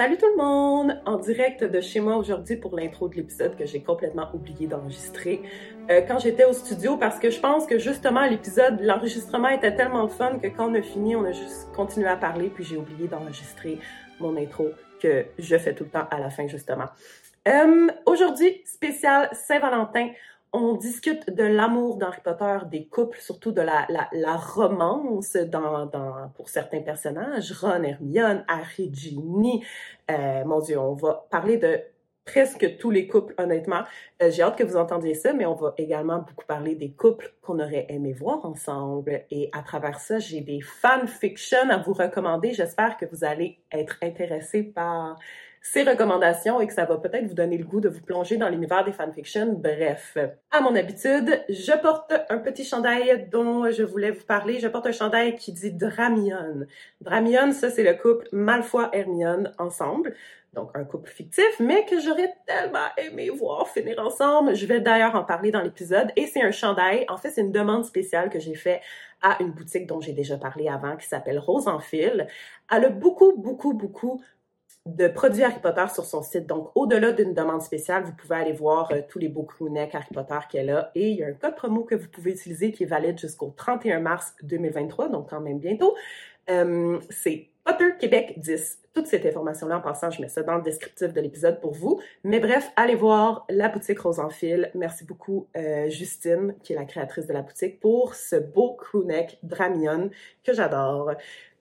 Salut tout le monde! En direct de chez moi aujourd'hui pour l'intro de l'épisode que j'ai complètement oublié d'enregistrer euh, quand j'étais au studio parce que je pense que justement l'épisode, l'enregistrement était tellement fun que quand on a fini, on a juste continué à parler puis j'ai oublié d'enregistrer mon intro que je fais tout le temps à la fin justement. Euh, aujourd'hui, spécial Saint-Valentin on discute de l'amour d'Harry Potter, des couples, surtout de la, romance dans, pour certains personnages, Ron, Hermione, Harry, Ginny. Euh, mon Dieu, on va parler de presque tous les couples, honnêtement. Euh, J'ai hâte que vous entendiez ça, mais on va également beaucoup parler des couples qu'on aurait aimé voir ensemble. Et à travers ça, j'ai des fanfictions à vous recommander. J'espère que vous allez être intéressés par ces recommandations et que ça va peut-être vous donner le goût de vous plonger dans l'univers des fanfictions. Bref, à mon habitude, je porte un petit chandail dont je voulais vous parler. Je porte un chandail qui dit Dramion. Dramion, ça c'est le couple Malfoy-Hermione ensemble. Donc un couple fictif, mais que j'aurais tellement aimé voir finir ensemble. Je vais d'ailleurs en parler dans l'épisode. Et c'est un chandail. En fait, c'est une demande spéciale que j'ai fait à une boutique dont j'ai déjà parlé avant, qui s'appelle Rose en fil. Elle a beaucoup, beaucoup, beaucoup de produits Harry Potter sur son site. Donc, au-delà d'une demande spéciale, vous pouvez aller voir euh, tous les beaux crewnecks Harry Potter qu'elle a. Et il y a un code promo que vous pouvez utiliser qui est valide jusqu'au 31 mars 2023, donc quand même bientôt. Euh, c'est Potter Québec 10. Toute cette information-là, en passant, je mets ça dans le descriptif de l'épisode pour vous. Mais bref, allez voir la boutique Rose en fil. Merci beaucoup, euh, Justine, qui est la créatrice de la boutique, pour ce beau crewneck Dramion que j'adore.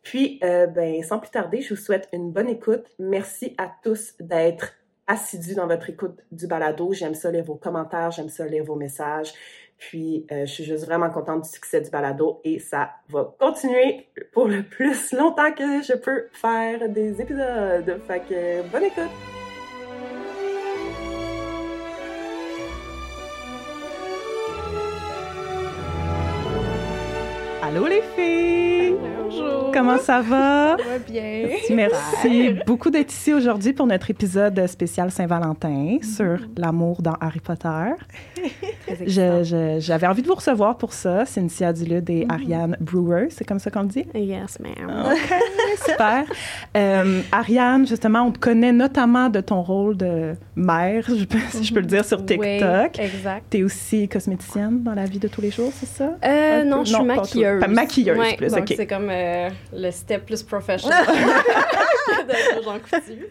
Puis, euh, ben, sans plus tarder, je vous souhaite une bonne écoute. Merci à tous d'être assidus dans votre écoute du balado. J'aime ça lire vos commentaires, j'aime ça lire vos messages. Puis, euh, je suis juste vraiment contente du succès du balado et ça va continuer pour le plus longtemps que je peux faire des épisodes. Fait que, bonne écoute! Allô les filles! Comment ça va? Ça va bien. Merci beaucoup d'être ici aujourd'hui pour notre épisode spécial Saint-Valentin sur l'amour dans Harry Potter. J'avais envie de vous recevoir pour ça, Cynthia Dulude et Ariane Brewer, c'est comme ça qu'on le dit? Yes, ma'am. OK, super. Euh, Ariane, justement, on te connaît notamment de ton rôle de mère, je peux, si je peux le dire, sur TikTok. Oui, exact. Tu es aussi cosméticienne dans la vie de tous les jours, c'est ça? Euh, non, peu? je suis maquilleuse. Pas maquilleuse Ouais, plus, donc c'est comme euh, le step plus professionnel d'être Jean Coutu.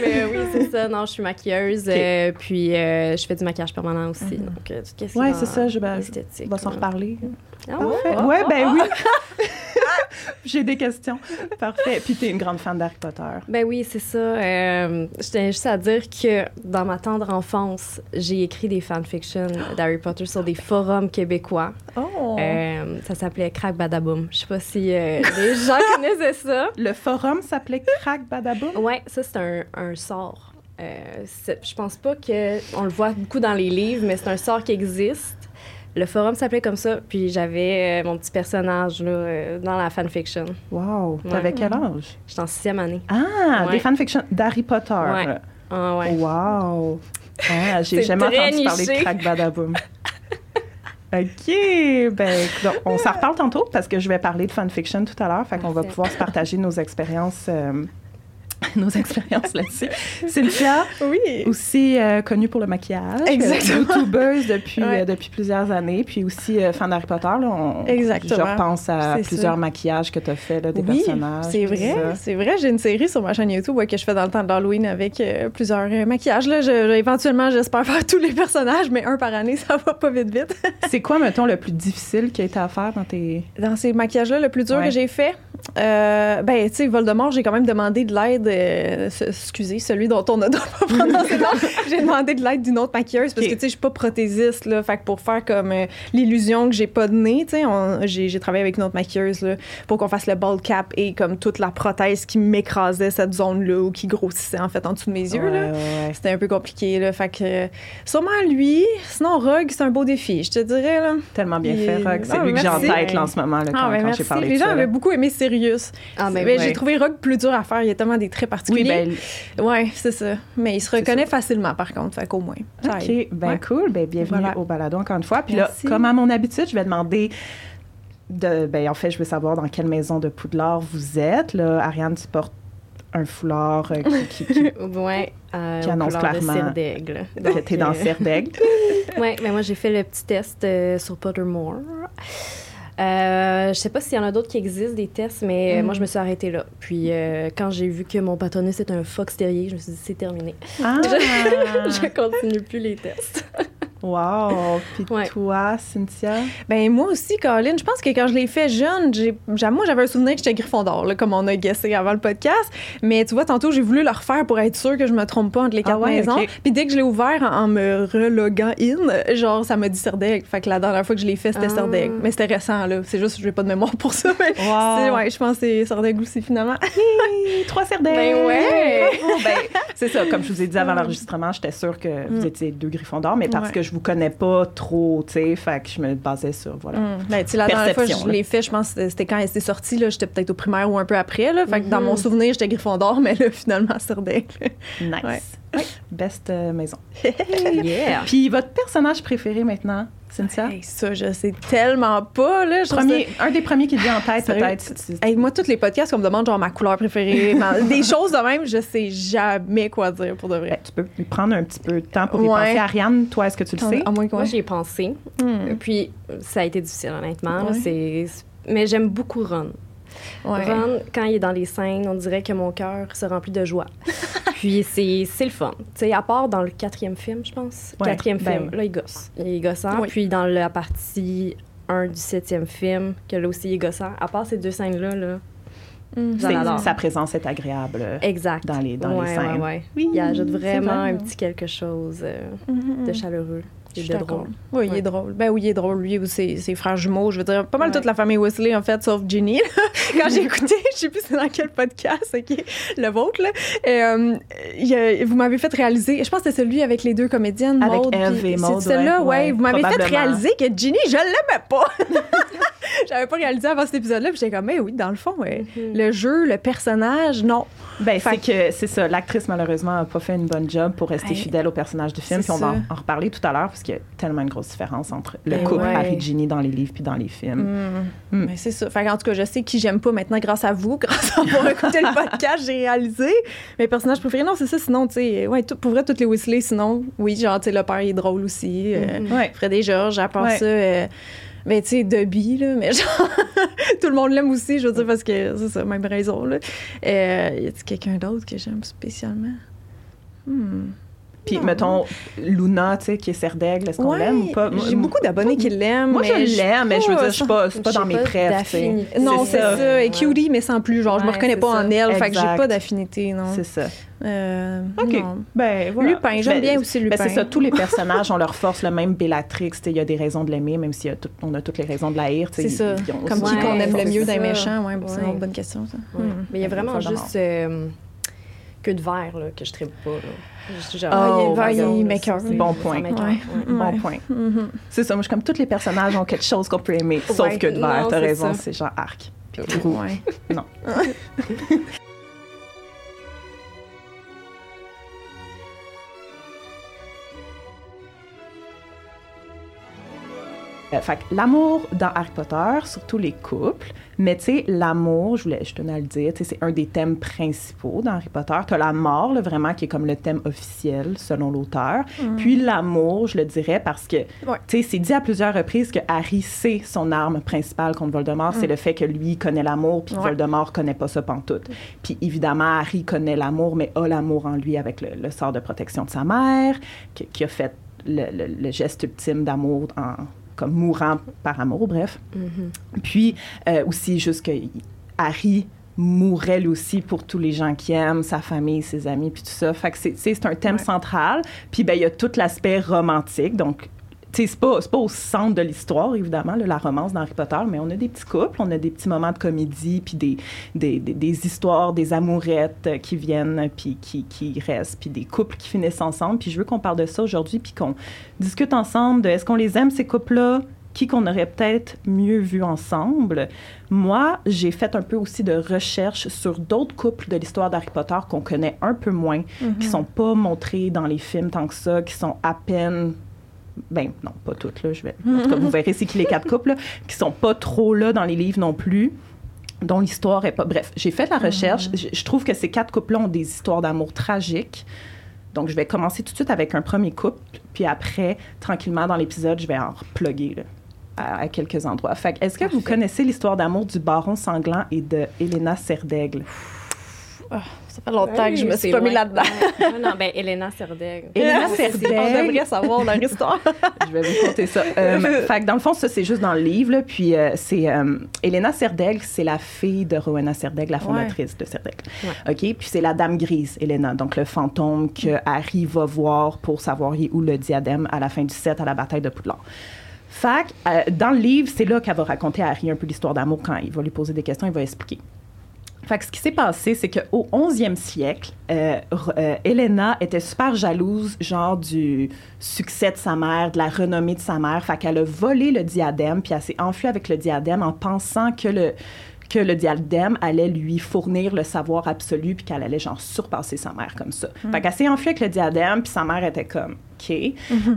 Mais oui, c'est ça. Non, je suis maquilleuse. OK. euh, puis euh, je fais du maquillage permanent aussi. Donc, euh, tout ce est c'est ça, je- ben. On va s'en reparler. Ah ouais? Parfait. Ah, ouais, ah, ben ah. oui. J'ai des questions. Parfait. Puis tu es une grande fan d'Harry Potter. Ben oui, c'est ça. Euh, je tiens juste à dire que dans ma tendre enfance, j'ai écrit des fanfictions d'Harry Potter sur des forums québécois. Oh. Ça s'appelait Crack Badaboom. Je sais pas si les gens connaissaient ça. Le forum s'appelait Crack Badaboom. Ouais, ça c'est un, un sort. Euh, je pense pas que on le voit beaucoup dans les livres, mais c'est un sort qui existe. Le forum s'appelait comme ça, puis j'avais euh, mon petit personnage là, euh, dans la fanfiction. Wow. T'avais Ouais. quel âge? J'étais en sixième année. Ah, Ouais. des fanfictions d'Harry Potter. Ouais. Ah ouais. Wow. Ah, j'ai jamais entendu parler de. Crack Badaboom. OK. Ben, donc, on s'en reparle tantôt parce que je vais parler de fanfiction tout à l'heure. Fait qu'on va pouvoir se partager nos expériences. euh, nos expériences là-dessus. Cynthia, Oui. aussi euh, connue pour le maquillage. Exactement. euh, YouTubeuse depuis, Ouais. euh, depuis plusieurs années. Puis aussi euh, fan d'Harry Potter. Là, on- Exactement. Je repense à plusieurs ça. maquillages que tu as fait, là, des oui, personnages. c'est vrai. C'est vrai, j'ai une série sur ma chaîne YouTube ouais, que je fais dans le temps de l'Halloween avec plusieurs maquillages. Là. Je- je- éventuellement, j'espère faire tous les personnages, mais un par année, ça va pas vite vite. C'est quoi, mettons, le plus difficile qui a été à faire dans tes... Dans ces maquillages-là, le plus dur Ouais. que j'ai fait, ben, tu sais, Voldemort, j'ai quand même demandé de l'aide, excusez, celui dont on a doit pas prononcer le nom. j'ai demandé de l'aide d'une autre maquilleuse parce que, tu sais, je suis pas prothésiste, là. Fait que pour faire comme euh, l'illusion que j'ai pas de nez, tu sais, j'ai travaillé avec une autre maquilleuse, là, pour qu'on fasse le bald cap et comme toute la prothèse qui m'écrasait cette zone-là ou qui grossissait, en fait, en dessous de mes yeux, Ouais, là. ouais, ouais. C'était un peu compliqué, là. Fait que, euh, sûrement lui. Sinon, Rogue, c'est un beau défi, je te dirais, là. Tellement bien fait, Rogue. C'est Ah, lui que j'ai en tête là, en ce moment, là, quand, Ah, ben quand merci. j'ai parlé Les de gens ça. avaient beaucoup aimé Sirius. Ah, ben Mais ouais. J'ai trouvé Rogue plus dur à faire. Il y a tellement des traits Oui, particuliers. ben, Ouais, c'est ça. Mais il se reconnaît facilement, par contre. Fait qu'au moins. OK, aide. ben Ouais. cool. Ben, bienvenue Voilà. au balado encore une fois. Puis Merci. là, comme à mon habitude, je vais demander de... Ben, en fait, je veux savoir dans quelle maison de Poudlard vous êtes. Là, Ariane, tu portes un foulard euh, qui, qui, qui, Ouais, euh, Qui annonce de clairement d'aigle. que t'es dans euh, Serre d'aigle. Ouais, mais moi j'ai fait le petit test euh, sur Pottermore. Euh, je sais pas s'il y en a d'autres qui existent, des tests, mais euh, Mm. moi je me suis arrêtée là. Puis euh, quand j'ai vu que mon patronus c'était un fox terrier, je me suis dit c'est terminé. Ah! je continue plus les tests. wow! Puis Ouais. toi, Cynthia? Ben moi aussi, Colin, je pense que quand je l'ai fait jeune, j'ai, moi j'avais un souvenir que j'étais Gryffondor, là, comme on a guessé avant le podcast. Mais tu vois, tantôt j'ai voulu le refaire pour être sûre que je me trompe pas entre les Ah quatre ouais, maisons. Puis dès que je l'ai ouvert en, en me reloguant in, genre ça m'a dit Serdaigle. Fait que la dernière fois que je l'ai fait, c'était Ah. Serdaigle. Mais c'était récent, là. C'est juste que j'ai pas de mémoire pour ça. Mais ouais, je pense que c'est Serdaigle aussi, finalement. Trois d'aigle! Ben ouais. Ben, c'est ça, comme je vous ai dit avant l'enregistrement, j'étais sûre que vous étiez deux Gryffondors, mais parce Ouais. que je vous connais pas trop, tu sais, fait que je me basais sur, voilà. Mm. Ben, tu sais, la dernière fois je l'ai fait, je pense que c'était quand elle s'est sortie. là, J'étais peut-être au primaire ou un peu après. Là, fait que dans Mhm. mon souvenir, j'étais Gryffondor, mais là, finalement, Serdaigle. Nice. Ouais. Best euh, maison. yeah. Puis votre personnage préféré maintenant, Cynthia? Hey, ça, je sais tellement pas. Là, je un des premiers qui te vient en tête, peut-être. Hey, moi, tous les podcasts, on me demande genre ma couleur préférée, ma- des choses de même, je sais jamais quoi dire pour de Ben, vrai. tu peux prendre un petit peu de temps pour y Ouais. penser. Ariane, toi, est-ce que tu le sais? À moins que Moi j'y ai pensé. Hmm. Puis ça a été difficile honnêtement. là. Ouais. C'est mais j'aime beaucoup Ron. Ouais. Ron, quand il est dans les scènes, on dirait que mon cœur se remplit de joie. Puis c'est c'est le fun. Tu sais, à part dans le quatrième film, je pense. Ouais, Quatrième ben film, là, il gosse. Il est gossant. Oui. Puis dans la partie 1 du septième film, que là aussi, il est gossant. À part ces deux scènes-là, là, adore. Sa présence est agréable euh, exact. dans les, dans ouais, les scènes. ouais, ouais. Oui, Il ajoute vraiment vrai. un petit quelque chose euh, Mhm. de chaleureux De d'accord. drôle. Oui, il est drôle. Ben oui, il est drôle, lui ou ses, ses frères jumeaux. Je veux dire, pas mal Ouais. toute la famille Weasley, en fait, sauf Ginny. Quand j'ai écouté, je sais plus c'est dans quel podcast, OK, le vôtre, là. Et, euh, il a- vous m'avez fait réaliser, je pense que c'est celui avec les deux comédiennes, Avec Eve et Maude, C'est celle-là, ouais, ouais. ouais, Vous m'avez fait réaliser que Ginny, je l'aimais pas. J'avais pas réalisé avant cet épisode-là, puis j'étais comme, mais oui, dans le fond, ouais. Mhm. le jeu, le personnage, non. Ben, c'est que c'est ça. L'actrice, malheureusement, n'a pas fait une bonne job pour rester fidèle au personnage du film. Puis on va en, en reparler tout à l'heure, parce qu'il y a tellement une grosse différence entre le Ben couple ouais. Harry Ginny dans les livres puis dans les films. Mm. Mm. Mais c'est ça. Fait en tout cas, je sais qui j'aime pas maintenant grâce à vous, grâce à avoir écouté le podcast, j'ai réalisé. Mes personnages préférés, non, c'est ça. Sinon, tu sais, ouais, pour vrai, toutes les Weasley, sinon, oui, genre, tu sais, le père il est drôle aussi. euh, Mhm. Ouais. Fred et Georges, à part ça, euh, ben, tu sais, Dobby, là, mais genre, tout le monde l'aime aussi, je veux dire, parce que c'est ça, même raison, là. Euh, y a-t-il quelqu'un d'autre que j'aime spécialement? Hmm. Puis, Non. mettons, Luna, tu sais, qui est serre d'aigle, est-ce qu'on Ouais, l'aime ou pas? J'ai beaucoup d'abonnés qui l'aiment. Moi, mais je l'aime, mais je veux dire, je suis pas, c'est pas dans mes d'affinité. Non, C'est ça. ça. Et Ouais. cutie, mais sans plus. Genre, je me reconnais pas en elle. Fait que j'ai pas d'affinité, non. C'est ça. Euh, OK. non. Ben, voilà. Lupin, j'aime Ben, bien aussi Lupin. Ben, c'est ça, tous les personnages ont leur force, le même Bellatrix, tu sais, il y a des raisons de l'aimer, même si on a toutes les raisons de la haïr. tu sais, C'est ça. ils- ils ont Comme qui qu'on aime le mieux d'un méchant. Ouais, c'est une bonne question, ça. Ouais. Hmm. Mais il y a vraiment juste euh, que de verre là, que je tripe pas. Genre, Oh c'est- Bon point. m'écoeure, Ouais. ouais. Bon point. Mhm. C'est ça, moi, je suis comme tous les personnages ont quelque chose qu'on peut aimer, sauf que de verre, t'as raison, c'est genre arc. Puis roux. Non. Euh, fait l'amour dans Harry Potter, surtout les couples, mais tu sais, l'amour, je voulais, je tenais à le dire, tu c'est un des thèmes principaux dans Harry Potter. T'as la mort, là, vraiment, qui est comme le thème officiel, selon l'auteur. Puis l'amour, je le dirais, parce que, Ouais. tu sais, c'est dit à plusieurs reprises que Harry, c'est son arme principale contre Voldemort, c'est le fait que lui connaît l'amour, puis Ouais. Voldemort connaît pas ça pantoute. Puis évidemment, Harry connaît l'amour, mais a l'amour en lui avec le, le sort de protection de sa mère, qui, qui a fait le, le- le geste ultime d'amour en comme mourant par amour, bref. Mhm. Puis euh, aussi juste que Harry mourrait lui aussi pour tous les gens qui aiment, sa famille, ses amis, puis tout ça. Fait que c'est, un thème Ouais. central. Puis ben il y a tout l'aspect romantique, donc c'est pas, pas au centre de l'histoire, évidemment, là, la romance dans Harry Potter, mais on a des petits couples, on a des petits moments de comédie, puis des, des, des, des histoires, des amourettes euh, qui viennent, puis qui, qui restent, puis des couples qui finissent ensemble. Puis je veux qu'on parle de ça aujourd'hui, puis qu'on discute ensemble de est-ce qu'on les aime, ces couples-là, qui qu'on aurait peut-être mieux vu ensemble? Moi, j'ai fait un peu aussi de recherche sur d'autres couples de l'histoire d'Harry Potter qu'on connaît un peu moins, qui sont pas montrés dans les films tant que ça, qui sont à peine ben non, pas toutes là, je vais en tout cas, vous verrez c'est qui les quatre couples là, qui sont pas trop là dans les livres non plus. dont l'histoire est pas. Bref, j'ai fait la recherche. Je, je trouve que ces quatre couples-là ont des histoires d'amour tragiques. Donc, je vais commencer tout de suite avec un premier couple, puis après, tranquillement, dans l'épisode, je vais en reploguer là, à, à quelques endroits. Fait est-ce que vous connaissez l'histoire d'amour du baron sanglant et de Helena Serdaigle? Ça fait longtemps que je me suis pas mis là-dedans. Ouais, non, ben, Elena Serdaigle. Helena On Serdaigle. devrait savoir leur histoire. Je vais vous conter ça. Euh, fait que dans le fond, ça, c'est juste dans le livre. là, puis euh, c'est euh, Helena Serdaigle, c'est la fille de Rowena Serdaigle, la fondatrice de. Ouais. OK? Puis c'est la dame grise, Helena, donc le fantôme que Harry va voir pour savoir où le diadème à la fin du set à la bataille de Poudlard. Fait que, euh, dans le livre, c'est là qu'elle va raconter à Harry un peu l'histoire d'amour quand il va lui poser des questions, il va expliquer. Fait que ce qui s'est passé, c'est qu'au 11e siècle, euh, euh, Helena était super jalouse, genre du succès de sa mère, de la renommée de sa mère. Fait qu'elle a volé le diadème, puis elle s'est enfuie avec le diadème en pensant que le que le diadème allait lui fournir le savoir absolu, puis qu'elle allait genre surpasser sa mère comme ça. Fait qu'elle s'est enfuie avec le diadème, puis sa mère était comme OK.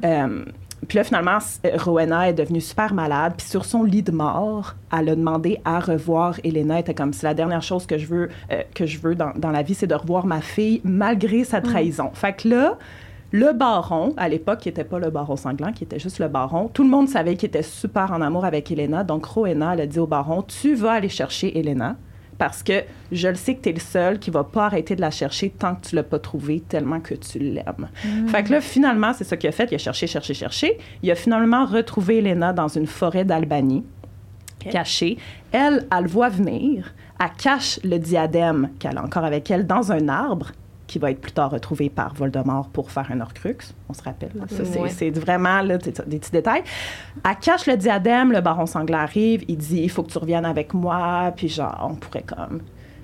Euh, puis là, finalement, euh, Rowena est devenue super malade. Puis sur son lit de mort, elle a demandé à revoir Elena. Elle était comme, c'est la dernière chose que je veux, euh, que je veux dans, dans la vie, c'est de revoir ma fille malgré sa trahison. Fait que là, le baron, à l'époque, qui n'était pas le baron sanglant, qui était juste le baron, tout le monde savait qu'il était super en amour avec Elena. Donc Rowena, elle a dit au baron, tu vas aller chercher Elena parce que je le sais que tu es le seul qui va pas arrêter de la chercher tant que tu l'as pas trouvée tellement que tu l'aimes. Fait que là, finalement, c'est ça qu'il a fait. Il a cherché, cherché, cherché. Il a finalement retrouvé Elena dans une forêt d'Albanie, cachée. Elle, elle le voit venir. Elle cache le diadème qu'elle a encore avec elle dans un arbre qui va être plus tard retrouvé par Voldemort pour faire un Horcrux. On se rappelle. là. Ça, c'est- Ouais. c'est vraiment là, des petits détails. Elle cache le diadème. Le baron sanglant arrive. Il dit, il faut que tu reviennes avec moi. Puis genre, on pourrait comme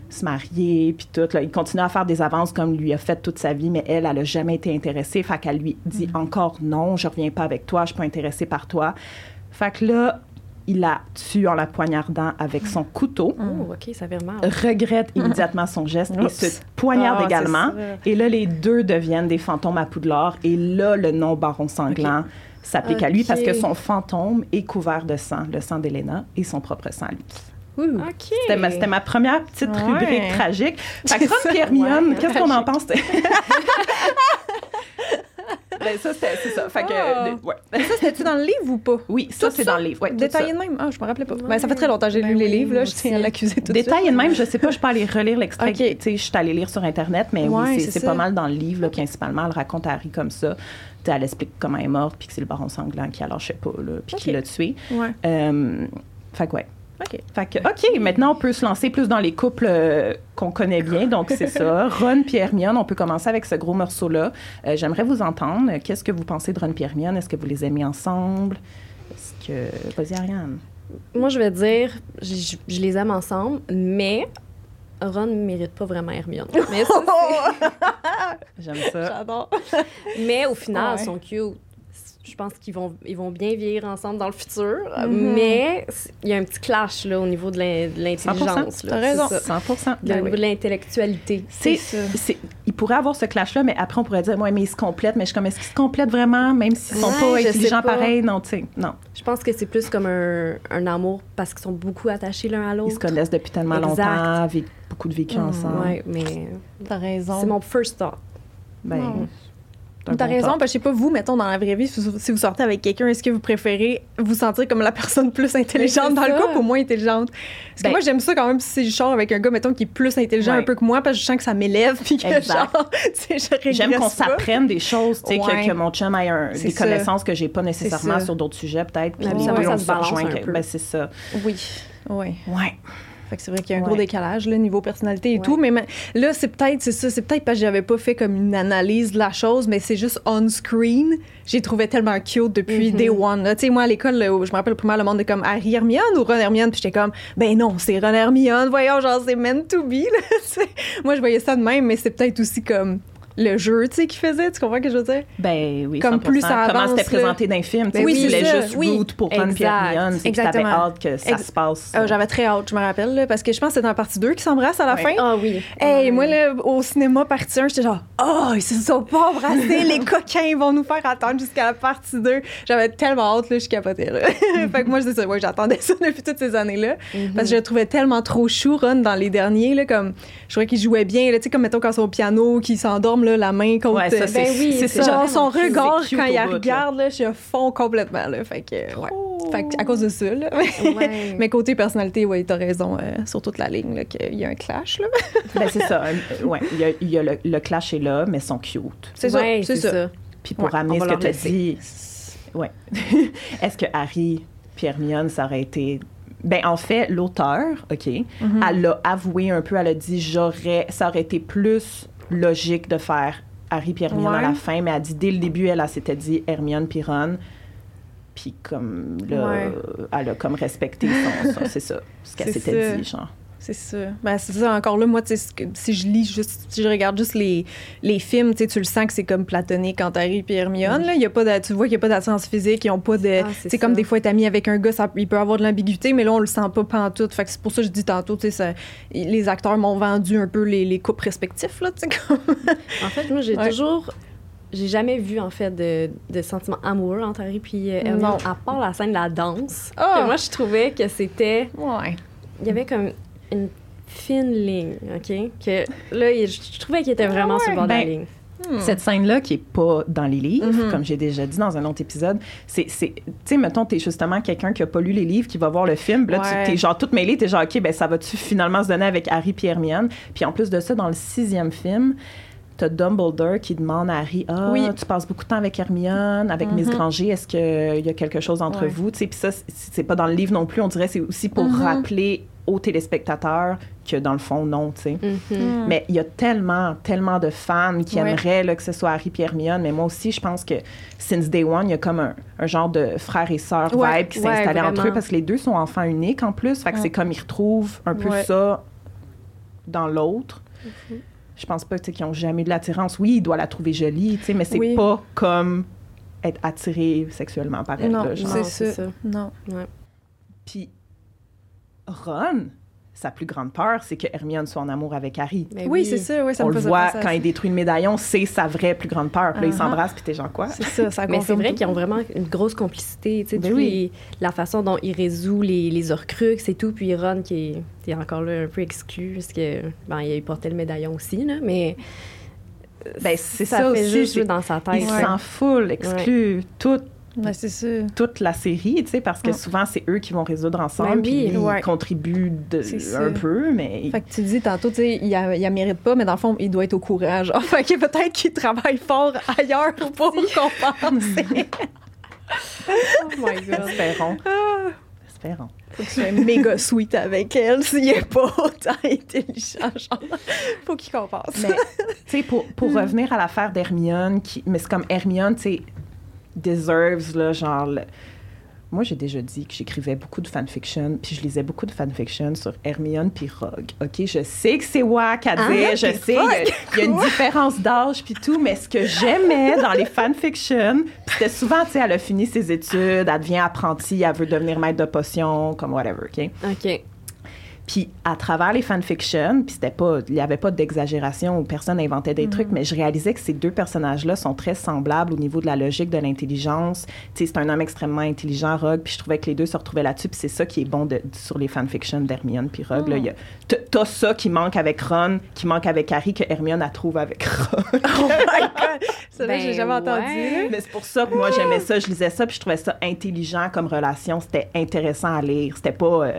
se marier, puis tout. Là. Il continue à faire des avances comme lui a fait toute sa vie, mais elle, elle a jamais été intéressée. Fait qu'elle lui dit encore non, je reviens pas avec toi, je suis pas intéressée par toi. Fait que là, il la tue en la poignardant avec son couteau, Oh, OK, ça fait mal. regrette immédiatement son geste et se poignarde Ah, également. Et là, les deux deviennent des fantômes à Poudlard. Et là, le nom Baron Sanglant s'applique à lui parce que son fantôme est couvert de sang, le sang d'Elena et son propre sang à lui. Ouh. OK. C'était ma, c'était ma première petite Ouais. rubrique tragique. Fait que Ron Hermione, Ouais, qu'est-ce qu'on en pense? ben, ça, c'était, c'est ça. Fait que, Ah. de- ouais. Ça, c'était-tu dans le livre ou pas? Oui, ça, c'est dans le livre. Ouais, Détaillé de même? Ah, je me rappelais pas. Ouais. Ben, ça fait très longtemps que j'ai Ben lu les livres, là. Je tiens à l'accuser tout de suite. Détaillé de même, je sais pas, je peux aller relire l'extrait. Ok. Tu sais, je suis allée lire sur Internet, mais Ouais, oui, c'est, pas mal dans le livre, là, principalement. Elle raconte à Harry comme ça. Elle explique comment elle est morte, puis que c'est le baron sanglant qui a lâché pas, là, puis qui l'a tué. Ouais. Euh, fait que, ouais. OK. Fait que, OK, maintenant, on peut se lancer plus dans les couples euh, qu'on connaît bien. Donc, c'est ça. Ron et Hermione, on peut commencer avec ce gros morceau-là. Euh, J'aimerais vous entendre. Qu'est-ce que vous pensez de Ron et Hermione? Est-ce que vous les aimez ensemble? Est-ce que... Vas-y, Ariane. Moi, je vais dire, je, je- je les aime ensemble, mais Ron ne mérite pas vraiment Hermione. Mais, J'aime ça. J'adore. mais au final, Ouais. ils sont cute. Je pense qu'ils vont, ils vont bien vieillir ensemble dans le futur, Mhm. mais il y a un petit clash là, au niveau de l'in- de l'intelligence. là, T'as raison. ça. 100 Au Ben niveau oui. de l'intellectualité. C'est, il pourrait avoir ce clash-là, mais après, on pourrait dire, ouais, mais ils se complètent. Mais je suis comme, est-ce qu'ils se complètent vraiment, même s'ils sont Ouais, pas intelligents pas. pareil? Non, tu sais, non. Je pense que c'est plus comme un, un amour parce qu'ils sont beaucoup attachés l'un à Ils se l'autre. connaissent depuis tellement Exact. longtemps, avec beaucoup de vécu Mm, ensemble. Ouais, mais T'as raison. c'est mon first thought. Ben, Mm. T'as bon raison, parce que je sais pas, vous, mettons, dans la vraie vie, si vous, sortez avec quelqu'un, est-ce que vous préférez vous sentir comme la personne plus intelligente c'est dans le couple ou moins intelligente? Parce que Ben- moi, j'aime ça quand même si je sors avec un gars, mettons, qui est plus intelligent Ouais. un peu que moi, parce que je sens que ça m'élève, puis que Exact. genre, tu sais, je régresse J'aime qu'on s'apprenne des choses, tu sais, Ouais. que, que mon chum ait un- des ça. connaissances que j'ai pas nécessairement sur d'autres sujets, peut-être. Puis ça ça se rejoint. un que- peu. Ben, c'est ça. Oui, oui. Ouais. Fait que c'est vrai qu'il y a un Ouais. gros décalage, là, niveau personnalité et Ouais. tout. Mais ma- là, c'est peut-être, c'est ça, c'est peut-être parce que j'avais pas fait comme une analyse de la chose, mais c'est juste on-screen. J'ai trouvé tellement cute depuis Mhm. day one. là. Tu sais, moi, à l'école, je me rappelle, le primaire, le monde est comme Harry Hermione ou Ron Hermione? Puis j'étais comme, ben non, c'est Ron Hermione. Voyons, genre, c'est meant to be. Là, moi, je voyais ça de même, mais c'est peut-être aussi comme le jeu, tu sais, qu'il faisait. Tu comprends ce que je veux dire? Ben oui, Comme 100%. plus ça Comment avance, c'était là. présenté dans le film. Ben tu oui, sais, tu voulais juste oui. root pour puis Hermione. c'est que t'avais Exactement. hâte que ça Ex- se passe. Euh, J'avais très hâte, je me rappelle, là, parce que je pense que c'est dans la partie 2 qui s'embrassent à la Ouais. fin. Ah oui. Hey, moi, là, au cinéma, partie 1, j'étais genre, oh, ils se sont pas embrassés, les coquins, ils vont nous faire attendre jusqu'à la partie 2. J'avais tellement hâte, là, je capotais, là. fait que moi, c'est ça, ouais, j'attendais ça depuis toutes ces années-là. Parce que je le trouvais tellement trop chou, Ron, dans les derniers, là, comme, je trouvais qu'il jouait bien, là, tu sais, comme, mettons, quand au piano, qu'ils s'endorment, là, la main contre. Ouais, ça, c'est Ben oui, c'est c'est ça. Genre, son regard, quand il regarde, là, je fonds complètement, là. Fait que, ouais. Oh. Fait que, à cause de ça, là. Ouais. Mais côté personnalité, ouais, t'as raison, euh, sur toute la ligne, là, qu'il y a un clash, là. Ben, c'est ça. euh, ouais, il y a, il y a le, le clash est là, mais ils sont cute. C'est Ouais, ça, c'est ça. Puis pour ramener on ce que leur tu as laisser. dit, ouais. Est-ce que Harry puis Hermione, ça aurait été. Ben, en fait, l'auteur, OK, Mhm. elle l'a avoué un peu, elle a dit j'aurais. Ça aurait été plus logique de faire Harry puis Hermione à la fin, mais elle a dit dès le début, elle, elle s'était dit Hermione puis Ron. Puis comme là, Ouais. elle a comme respecté son, son- c'est ça, ce qu'elle s'était dit, genre. C'est ça. Ben, c'est ça, encore là, moi, si je lis juste, si je regarde juste les, les films, tu le sens que c'est comme platonique entre Harry et Hermione, là. Y a pas de, tu vois qu'il n'y a pas d'attirance physique, ils ont pas de, Ah, c'est comme des fois être ami avec un gars, ça, il peut avoir de l'ambiguïté, mais là, on le sent pas pantoute. Fait que c'est pour ça que je dis tantôt, ça- les acteurs m'ont vendu un peu les, les couples respectifs, là, comme- En fait, moi, j'ai Ouais. toujours. J'ai jamais vu, en fait, de, de sentiment amoureux entre Harry et Hermione, Non. à part la scène de la danse. Ah! Que moi, je trouvais que c'était. Ouais. Il y avait comme une fine ligne, OK? Que là, il- je trouvais qu'il était vraiment sur le bord de la Ben, ligne. Hmm. Cette scène-là, qui est pas dans les livres, Mhm. comme j'ai déjà dit dans un autre épisode, c'est, c'est- tu sais, mettons, t'es justement quelqu'un qui a pas lu les livres, qui va voir le film, là, Ouais. tu t'es genre toute mêlée, t'es genre, OK, ben ça va-tu finalement se donner avec Harry puis Hermione? Puis en plus de ça, dans le sixième film, t'as Dumbledore qui demande à Harry, ah, Oui. tu passes beaucoup de temps avec Hermione, avec Miss Mhm. Granger, est-ce qu'il y a quelque chose entre Ouais. vous? Tu sais, puis ça, c'est, c'est pas dans le livre non plus, on dirait, c'est aussi pour Mhm. rappeler aux téléspectateurs que dans le fond, non, tu sais. Mhm. Hmm. Mais il y a tellement, tellement de fans qui Ouais. aimeraient là, que ce soit Harry et Hermione. Mais moi aussi, je pense que since day one, il y a comme un, un genre de frère et sœur Ouais, vibe qui s'est ouais, installé entre eux parce que les deux sont enfants uniques en plus. Fait que c'est comme ils retrouvent un peu Ouais. ça dans l'autre. Je pense pas tu sais, qu'ils ont jamais eu de l'attirance. Oui, il doit la trouver jolie, tu sais, mais c'est Oui. pas comme être attiré sexuellement par elle. Non, c'est ça. Non. Puis Ron, sa plus grande peur, c'est que Hermione soit en amour avec Harry. Ben Oui, c'est ça, oui, ça on me le voit quand il détruit le médaillon, c'est sa vraie plus grande peur. Puis là, ils Uh-huh. s'embrassent, puis t'es genre quoi? C'est ça, ça Mais c'est vrai tout. qu'ils ont vraiment une grosse complicité, tu sais, Ben tous oui. les- la façon dont il résout les, les Horcruxes et tout, puis Ron qui est, qui est encore là un peu exclu, parce que, ben, il portait le médaillon aussi, là, mais Ben, c'est ça, ça, fait aussi. juste dans sa tête. Ils là. s'en fout, Ouais, c'est ça. toute la série, tu sais, parce que Ouais. souvent, c'est eux qui vont résoudre ensemble, Ben puis oui, lui, ouais. il contribue de, C'est ça. un peu, mais... Fait que tu dis tantôt, tu sais, il, a- il a mérite pas, mais dans le fond, il doit être au courant. Genre, fait que peut-être qu'il travaille fort ailleurs pour compenser. Oh my God. Espérons. Ah. Espérons. Faut que tu sois méga sweet avec elle s'il est pas autant intelligent. Genre, faut qu'il compense. Mais, tu sais, pour, pour revenir à l'affaire d'Hermione, qui, mais c'est comme Hermione, tu sais, deserves, là, genre. le- moi, j'ai déjà dit que j'écrivais beaucoup de fanfiction, puis je lisais beaucoup de fanfiction sur Hermione puis Rogue. OK, je sais que c'est wack à Hein? dire, je sais, il y a- une différence d'âge puis tout, mais ce que j'aimais dans les fanfictions, puis c'était souvent, tu sais, elle a fini ses études, elle devient apprentie, elle veut devenir maître de potion, comme whatever, OK? OK. Puis à travers les fanfictions, puis c'était pas, il y avait pas d'exagération où personne inventait des trucs, mais je réalisais que ces deux personnages-là sont très semblables au niveau de la logique, de l'intelligence. Tu sais, c'est un homme extrêmement intelligent, Rogue, puis je trouvais que les deux se retrouvaient là-dessus, puis c'est ça qui est bon de- sur les fanfictions d'Hermione puis Rogue. là. A- t'as- ça qui manque avec Ron, qui manque avec Harry, que Hermione a trouve avec Rogue. oh my god! Ça, là, Ben j'ai jamais entendu. Mais c'est pour ça que moi, j'aimais ça, je lisais ça, puis je trouvais ça intelligent comme relation. C'était intéressant à lire. C'était pas. euh,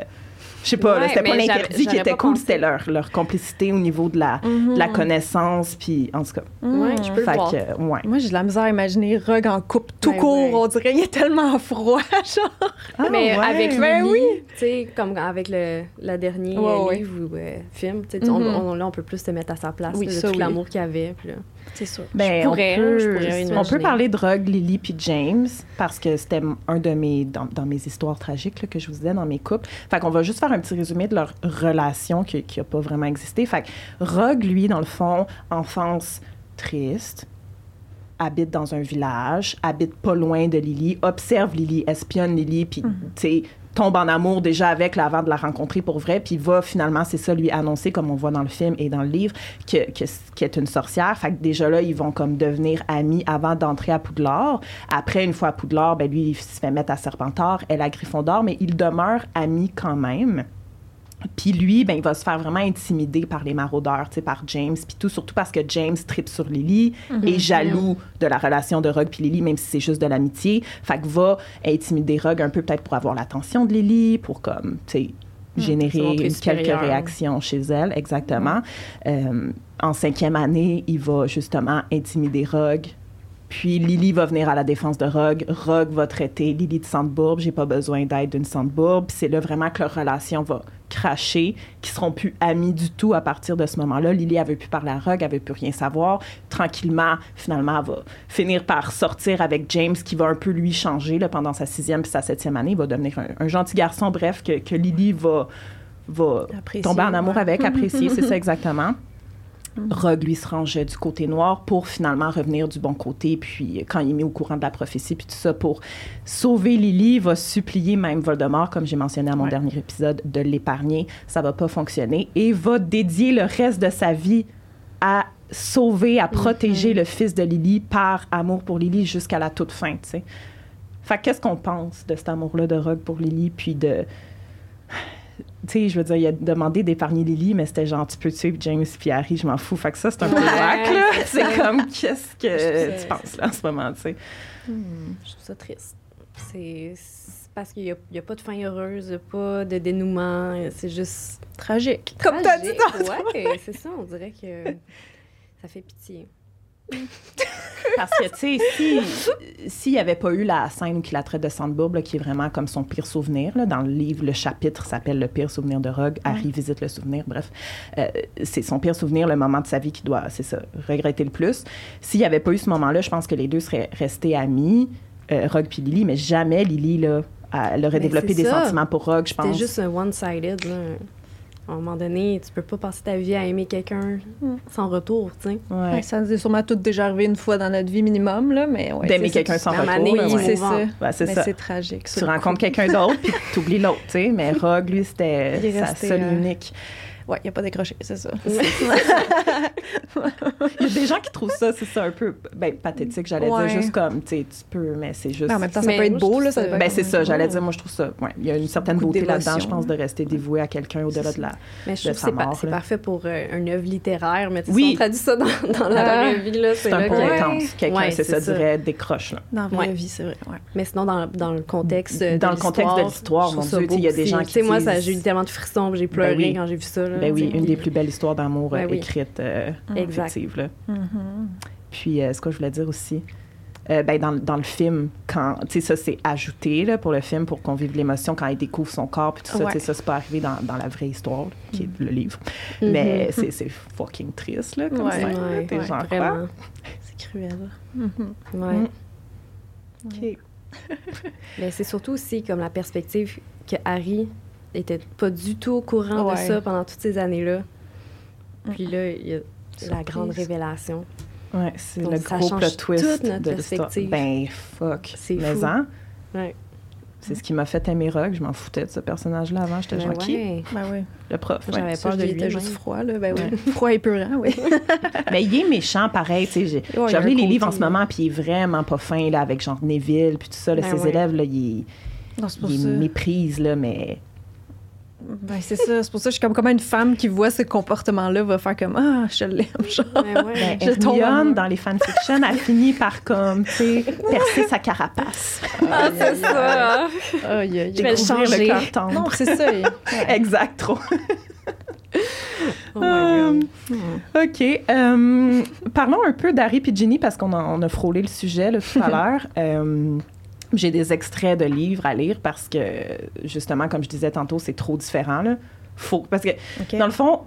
je sais pas, Ouais, c'était pas l'interdit qui était cool, c'était leur, leur complicité au niveau de la, Mhm. de la connaissance, puis en tout cas. Ouais, je peux le voir. que, euh, ouais. Moi, j'ai de la misère à imaginer Rogue en couple tout Ben court. ouais. On dirait qu'il est tellement froid, genre. Ah, mais ouais. avec Ben Lily, oui. tu sais, comme avec le, le dernier Ouais, ouais. livre ou euh, film, tu sais, on, Mhm. on- là, on peut plus se mettre à sa place, Oui, là, de ça, tout oui. l'amour qu'il y avait. Puis là. C'est sûr. Ben, Je pourrais, on, peut, je pourrais on peut parler de Rogue, Lily puis James parce que c'était un de mes dans, dans mes histoires tragiques là, que je vous disais dans mes couples. Fait qu'on va juste faire un petit résumé de leur relation qui qui a pas vraiment existé. Fait que Rogue lui dans le fond enfance triste, habite dans un village, habite pas loin de Lily, observe Lily, espionne Lily, puis tu sais, tombe en amour déjà avec là, avant de la rencontrer pour vrai, puis va finalement, c'est ça, lui annoncer, comme on voit dans le film et dans le livre, que, que, qu'elle est une sorcière. Fait que déjà là, ils vont comme devenir amis avant d'entrer à Poudlard. Après, une fois à Poudlard, ben lui, il se fait mettre à Serpentard, elle à Gryffondor, mais ils demeurent amis quand même. Puis lui, ben, il va se faire vraiment intimider par les maraudeurs, par James, puis tout, surtout parce que James tripe sur Lily, est jaloux de la relation de Rogue puis Lily, même si c'est juste de l'amitié. Fait que va intimider Rogue un peu peut-être pour avoir l'attention de Lily, pour comme, tu sais, se générer quelques supérieur. réactions chez elle, exactement. Euh, en cinquième année, il va justement intimider Rogue. Puis Lily va venir à la défense de Rogue. Rogue va traiter Lily de Sandbourbe. J'ai pas besoin d'aide d'une Sandbourbe. Puis c'est là vraiment que leur relation va cracher, qu'ils seront plus amis du tout à partir de ce moment-là. Lily, veut plus parler à Rogue, elle veut plus rien savoir. Tranquillement, finalement, elle va finir par sortir avec James, qui va un peu lui changer là, pendant sa sixième puis sa septième année. Il va devenir un, un gentil garçon, bref, que, que Lily va, va Apprécier, tomber en amour ouais. avec, apprécier, c'est ça exactement. Rogue, lui, se range du côté noir pour finalement revenir du bon côté. Puis, quand il est mis au courant de la prophétie, puis tout ça, pour sauver Lily, il va supplier même Voldemort, comme j'ai mentionné à mon Ouais. dernier épisode, de l'épargner. Ça va pas fonctionner. Et va dédier le reste de sa vie à sauver, à protéger le fils de Lily par amour pour Lily jusqu'à la toute fin, tu sais. Fait que qu'est-ce qu'on pense de cet amour-là de Rogue pour Lily, puis de tu sais, je veux dire, il a demandé d'épargner Lily, mais c'était genre, tu peux suivre James puis Harry, je m'en fous. Fait que ça, c'est un peu whack, là. c'est comme, qu'est-ce que tu penses, là, en ce moment, tu sais? Je trouve ça triste. C'est c'est parce qu'il n'y a, pas de fin heureuse, il n'y a pas de dénouement. C'est juste. Tragique. Comme t'as dit tragique. tantôt. Ouais, c'est ça, on dirait que ça fait pitié. Parce que, tu sais, si- s'il n'y avait pas eu la scène où il la traite de Sandbourbe, là, qui est vraiment comme son pire souvenir, là, dans le livre, le chapitre s'appelle Le pire souvenir de Rogue, Harry visite le souvenir, bref, euh, c'est son pire souvenir, le moment de sa vie qui doit, c'est ça, regretter le plus. S'il n'y avait pas eu ce moment-là, je pense que les deux seraient restés amis, euh, Rogue puis Lily, mais jamais Lily, là, elle aurait Mais développé des ça. sentiments pour Rogue, je C'était pense. juste un one-sided. là. À un moment donné, tu peux pas passer ta vie à aimer quelqu'un sans retour, tu sais. Ouais. Ouais, ça nous est sûrement tout déjà arrivé une fois dans notre vie minimum, là, mais ouais. D'aimer quelqu'un sans retour. C'est ça. C'est Mais ça. c'est tragique. Tu rencontres quelqu'un d'autre, puis tu oublies l'autre, tu sais. Mais Rogue, lui, c'était sa seule euh, unique. Ouais, il a pas décroché, c'est ça. Il y a des gens qui trouvent ça, c'est ça, un peu ben, pathétique, j'allais Ouais. dire, juste comme, tu sais, tu peux, mais c'est juste... Mais en même temps, ça peut être beau, là. Ça ben, c'est ça, j'allais dire, moi, je trouve ça, ouais, il y a une certaine beauté là-dedans, je pense, de rester dévoué à quelqu'un au-delà de la... Mais je de trouve que sa c'est parfait pour euh, une œuvre littéraire, mais tu sais, Oui. si on traduit ça dans, dans la Ah. vraie vie, là, c'est C'est un peu intense. Quelqu'un, c'est ça, dirait, décroche, là. Dans la vraie vie, c'est vrai. Mais sinon, dans, dans le contexte de Dans le contexte de l'histoire, mon Dieu, tu il y a beau des gens Tu qui sais, moi, j'ai eu tellement de frissons, j'ai pleuré oui. quand j'ai vu ça. Là, Ben oui, une des plus belles histoires d'amour euh, Ben oui. écrites, euh, là. Mhm. Puis, euh, ce que je voulais dire aussi, euh, ben, dans, dans le film, quand, tu sais, ça, c'est ajouté là, pour le film, pour qu'on vive l'émotion quand il découvre son corps, puis tout ça, Ouais. tu sais, ça, c'est pas arrivé dans, dans la vraie histoire, là, qui est le livre. Mais c'est c'est fucking triste, là, comme Ouais. ça. Ouais, T'es ouais, genre, vraiment. C'est cruel. Mhm. Ouais. Mm. OK. Mais c'est surtout aussi comme la perspective que Harry était pas du tout au courant de Ouais. ça pendant toutes ces années-là. Puis là, il y a la grande révélation. Ouais, c'est le ça gros plot twist toute notre de l'histoire. Ben, fuck. C'est Mais fou. hein, Ouais. c'est ce qui m'a fait aimer Rogue. Je m'en foutais de ce personnage-là avant. J'étais Mais genre, qui? ouais. Ben oui. Le prof. ouais. J'avais Ça, peur de dis, il lui. était juste froid, là. Ben oui. Froid et peurant, oui. Mais il est méchant, pareil. Tu sais, j'ai Ouais, les côté- livres en ce moment, puis il est vraiment pas fin, là, avec genre Neville, puis tout ça. Là, Ben ses ouais. élèves, là, il, Non, pour il ça. méprise, là, mais... Ben, c'est ça. C'est pour ça que je suis comme comment une femme qui voit ce comportement-là va faire comme Ah, je l'aime, genre. Ouais. Ben, Je tombe Hermione, dans les fanfictions, a fini par, comme, tu sais, percer sa carapace. Ah, c'est ça. hein. Aïe, aïe, Je vais le changer. le tendre. Non, c'est ça. Exact, trop. Oh. Euh, OK. euh, parlons un peu d'Harry et Ginny parce qu'on a, on a frôlé le sujet là, tout à l'heure. Euh, J'ai des extraits de livres à lire parce que, justement, comme je disais tantôt, c'est trop différent. Là. Faut, parce que, dans le fond,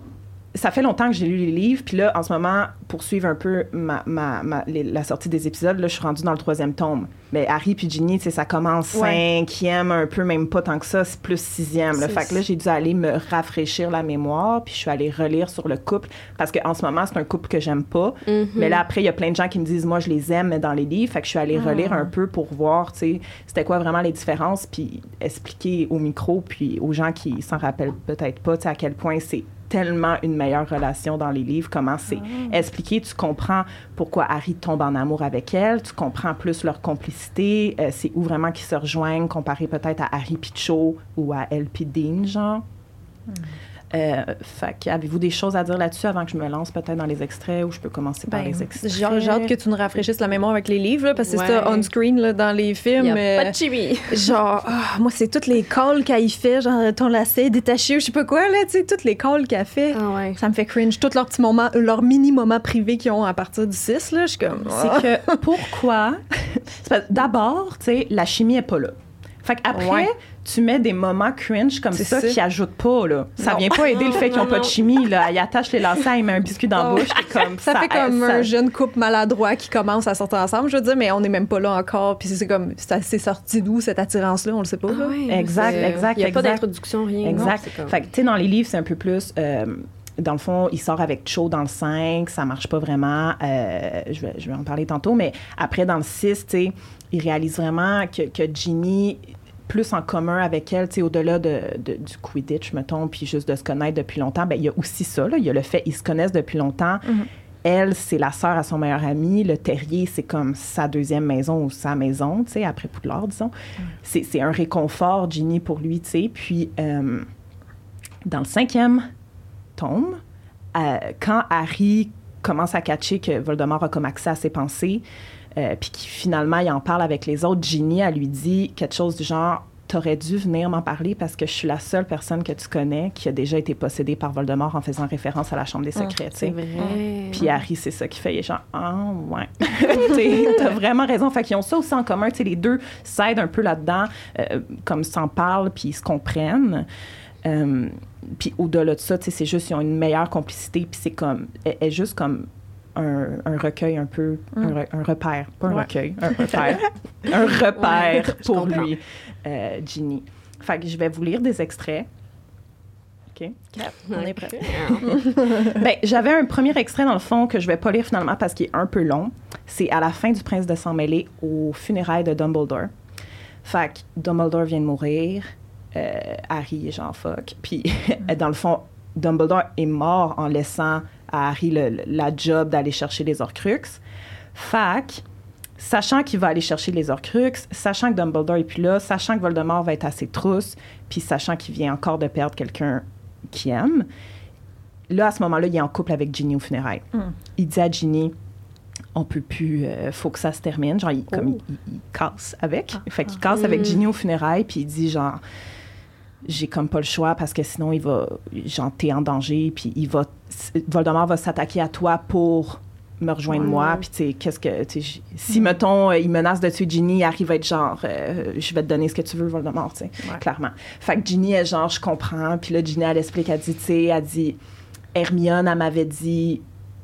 ça fait longtemps que j'ai lu les livres, puis là, en ce moment, pour suivre un peu ma, ma, ma- les- la sortie des épisodes, là, je suis rendue dans le troisième tome. Mais Harry puis Ginny, tu sais, ça commence Ouais. cinquième, un peu, même pas tant que ça, c'est plus sixième. Là. Fait que là, j'ai dû aller me rafraîchir la mémoire, puis je suis allée relire sur le couple, parce qu'en ce moment, c'est un couple que j'aime pas. Mhm. Mais là, après, il y a plein de gens qui me disent, moi, je les aime mais dans les livres. Fait que je suis allée relire un peu pour voir, tu sais, c'était quoi vraiment les différences, puis expliquer au micro, puis aux gens qui s'en rappellent peut-être pas, tu sais, à quel point c'est tellement une meilleure relation dans les livres, comment c'est expliqué, tu comprends pourquoi Harry tombe en amour avec elle, tu comprends plus leur complicité, euh, c'est où vraiment qu'ils se rejoignent, comparé peut-être à Harry puis Cho ou à Elle Dean, genre. Euh, avez-vous des choses à dire là-dessus avant que je me lance peut-être dans les extraits ou je peux commencer par Ben, les extraits? j'ai hâte- que tu nous rafraîchisses la mémoire avec les livres, là, parce que c'est ça, Ouais. on-screen, dans les Il films. y a euh, pas de chibi. Genre, ah, moi, c'est toutes les calls qu'elle y fait, genre ton lacet détaché ou je sais pas quoi, là, tu sais, toutes les calls qu'elle fait. Ah ouais. Ça me fait cringe. Tous leurs petits moments, leurs mini moments privés qu'ils ont à partir du 6, là, je suis comme. ah. C'est que pourquoi? D'abord, tu sais, la chimie est pas là. Fait qu'après, Ouais. Tu mets des moments cringe comme C'est ça, ça. qui ajoutent pas, là. Ça Non. vient pas aider le fait qu'ils ont Non, pas de non. chimie, là. Il attache les lacets, il met un biscuit dans la Oh. bouche, c'est comme Ça, fait comme ça- un jeune couple maladroit qui commence à sortir ensemble, je veux dire, mais on n'est même pas là encore. Puis c'est comme, ça- c'est sorti d'où cette attirance-là, on le sait pas. là. Ah Exact, exact, Il n'y a pas d'introduction, rien. non, Exact. c'est comme- Fait que, tu sais, dans les livres, c'est un peu plus. euh, dans le fond, il sort avec Cho dans le 5, ça marche pas vraiment. euh, je, vais, je vais en parler tantôt, mais après, dans le 6, tu sais, il réalise vraiment que, que Ginny, plus en commun avec elle, tu sais, au-delà de, de- du Quidditch, mettons, puis juste de se connaître depuis longtemps, ben il y a aussi ça. Il y a le fait ils se connaissent depuis longtemps. Elle, c'est la sœur à son meilleur ami. Le terrier, c'est comme sa deuxième maison ou sa maison, tu sais, après Poudlard, disons. C'est c'est un réconfort, Ginny, pour lui, tu sais. Puis, euh, dans le cinquième tome, euh, quand Harry commence à catcher que Voldemort a comme accès à ses pensées, euh, puis qui finalement il en parle avec les autres, Ginny, elle lui dit quelque chose du genre T'aurais dû venir m'en parler parce que je suis la seule personne que tu connais qui a déjà été possédée par Voldemort en faisant référence à la Chambre des secrets. tu sais. C'est vrai. Puis Harry, c'est ça qui fait. Il est genre, ah, ouais. T'sais, T'as vraiment raison. Fait qu'ils ont ça aussi en commun. T'sais, les deux s'aident un peu là-dedans, euh, comme s'en parlent, puis ils se comprennent. Euh, puis au-delà de ça, c'est juste, ils ont une meilleure complicité, puis c'est comme, elle est juste comme un, un recueil un peu, un, re- un repère, pas un Ouais. recueil, un repère. un repère Ouais, pour lui, euh, Ginny. Fait que je vais vous lire des extraits. OK? On est prêt. Ben, j'avais un premier extrait dans le fond que je vais pas lire finalement parce qu'il est un peu long. C'est à la fin du Prince de sang mêlé aux funérailles de Dumbledore. Fait que Dumbledore vient de mourir, euh, Harry est genre fuck. Puis dans le fond, Dumbledore est mort en laissant à Harry le- le- la job d'aller chercher les Horcruxes. Que, sachant qu'il va aller chercher les Horcruxes, sachant que Dumbledore est plus là, sachant que Voldemort va être à ses trousses, puis sachant qu'il vient encore de perdre quelqu'un qu'il aime, là, à ce moment-là, il est en couple avec Ginny aux funérailles. Mm. Il dit à Ginny, on peut plus, euh, faut que ça se termine. Genre, il, comme Oh. il, il- il casse avec. Ah, fait qu'il casse avec Mm. Ginny aux funérailles, puis il dit genre, j'ai comme pas le choix parce que sinon, il va, genre, t'es en danger, puis il va, Voldemort va s'attaquer à toi pour me rejoindre Ouais. moi, puis tu sais, qu'est-ce que, tu sais, j- si, mettons, il menace de tuer Ginny, Harry va être genre, euh, je vais te donner ce que tu veux, Voldemort, tu sais, Ouais. clairement. Fait que Ginny est genre, je comprends, puis là, Ginny, elle explique, elle dit, tu sais, elle dit, Hermione, elle m'avait dit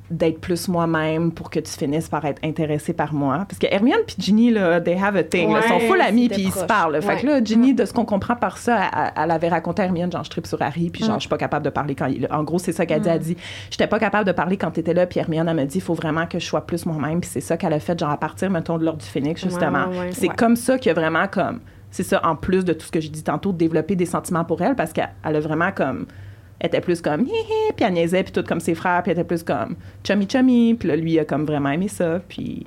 d'être plus moi-même pour que tu finisses par être intéressée par moi. Parce que Hermione puis Ginny, là, they have a thing. là. Ils sont Ouais, full amis puis ils se parlent. Fait Ouais. que là, Ginny, de ce qu'on comprend par ça, elle, elle avait raconté à Hermione, genre, je tripe sur Harry, puis genre, je suis pas capable de parler quand il... En gros, c'est ça qu'elle dit. Elle dit, j'étais pas capable de parler quand t'étais là, puis Hermione, elle m'a dit, il faut vraiment que je sois plus moi-même. Puis c'est ça qu'elle a fait, genre, à partir, mettons, de l'ordre du Phénix, justement. Ouais, ouais, ouais. C'est Ouais. comme ça qu'il y a vraiment comme... C'est ça, en plus de tout ce que j'ai dit tantôt, développer des sentiments pour elle, parce qu'elle elle a vraiment comme elle était plus comme hi hi, puis elle niaisait, puis tout comme ses frères, puis elle était plus comme chummy chummy, puis là, lui, il a comme vraiment aimé ça, puis...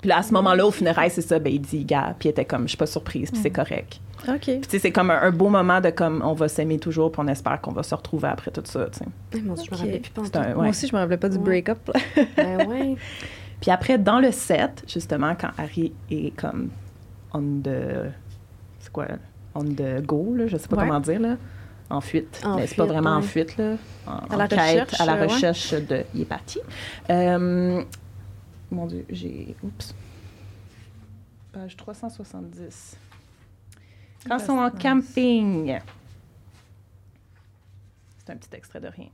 Puis là, à ce moment-là, au funérailles, c'est ça, ben, il dit, gars, puis il était comme, je suis pas surprise, puis c'est correct. OK. Puis tu sais, c'est comme un, un beau moment de comme, on va s'aimer toujours, puis on espère qu'on va se retrouver après tout ça, tu sais. Eh, rappelais plus Moi aussi, je me rappelais pas du Ouais. break-up. Ben ouais. Puis après, dans le set, justement, quand Harry est comme on the... C'est quoi? On the go, là, je sais pas Ouais. comment dire, là. En fuite. Mais c'est pas vraiment en fuite, là. En, À la quête, recherche, à la euh, ouais. recherche de... Il est parti. Euh, mon Dieu, j'ai... Oups. Page 370. Quand ils sont en camping. C'est un petit extrait de rien.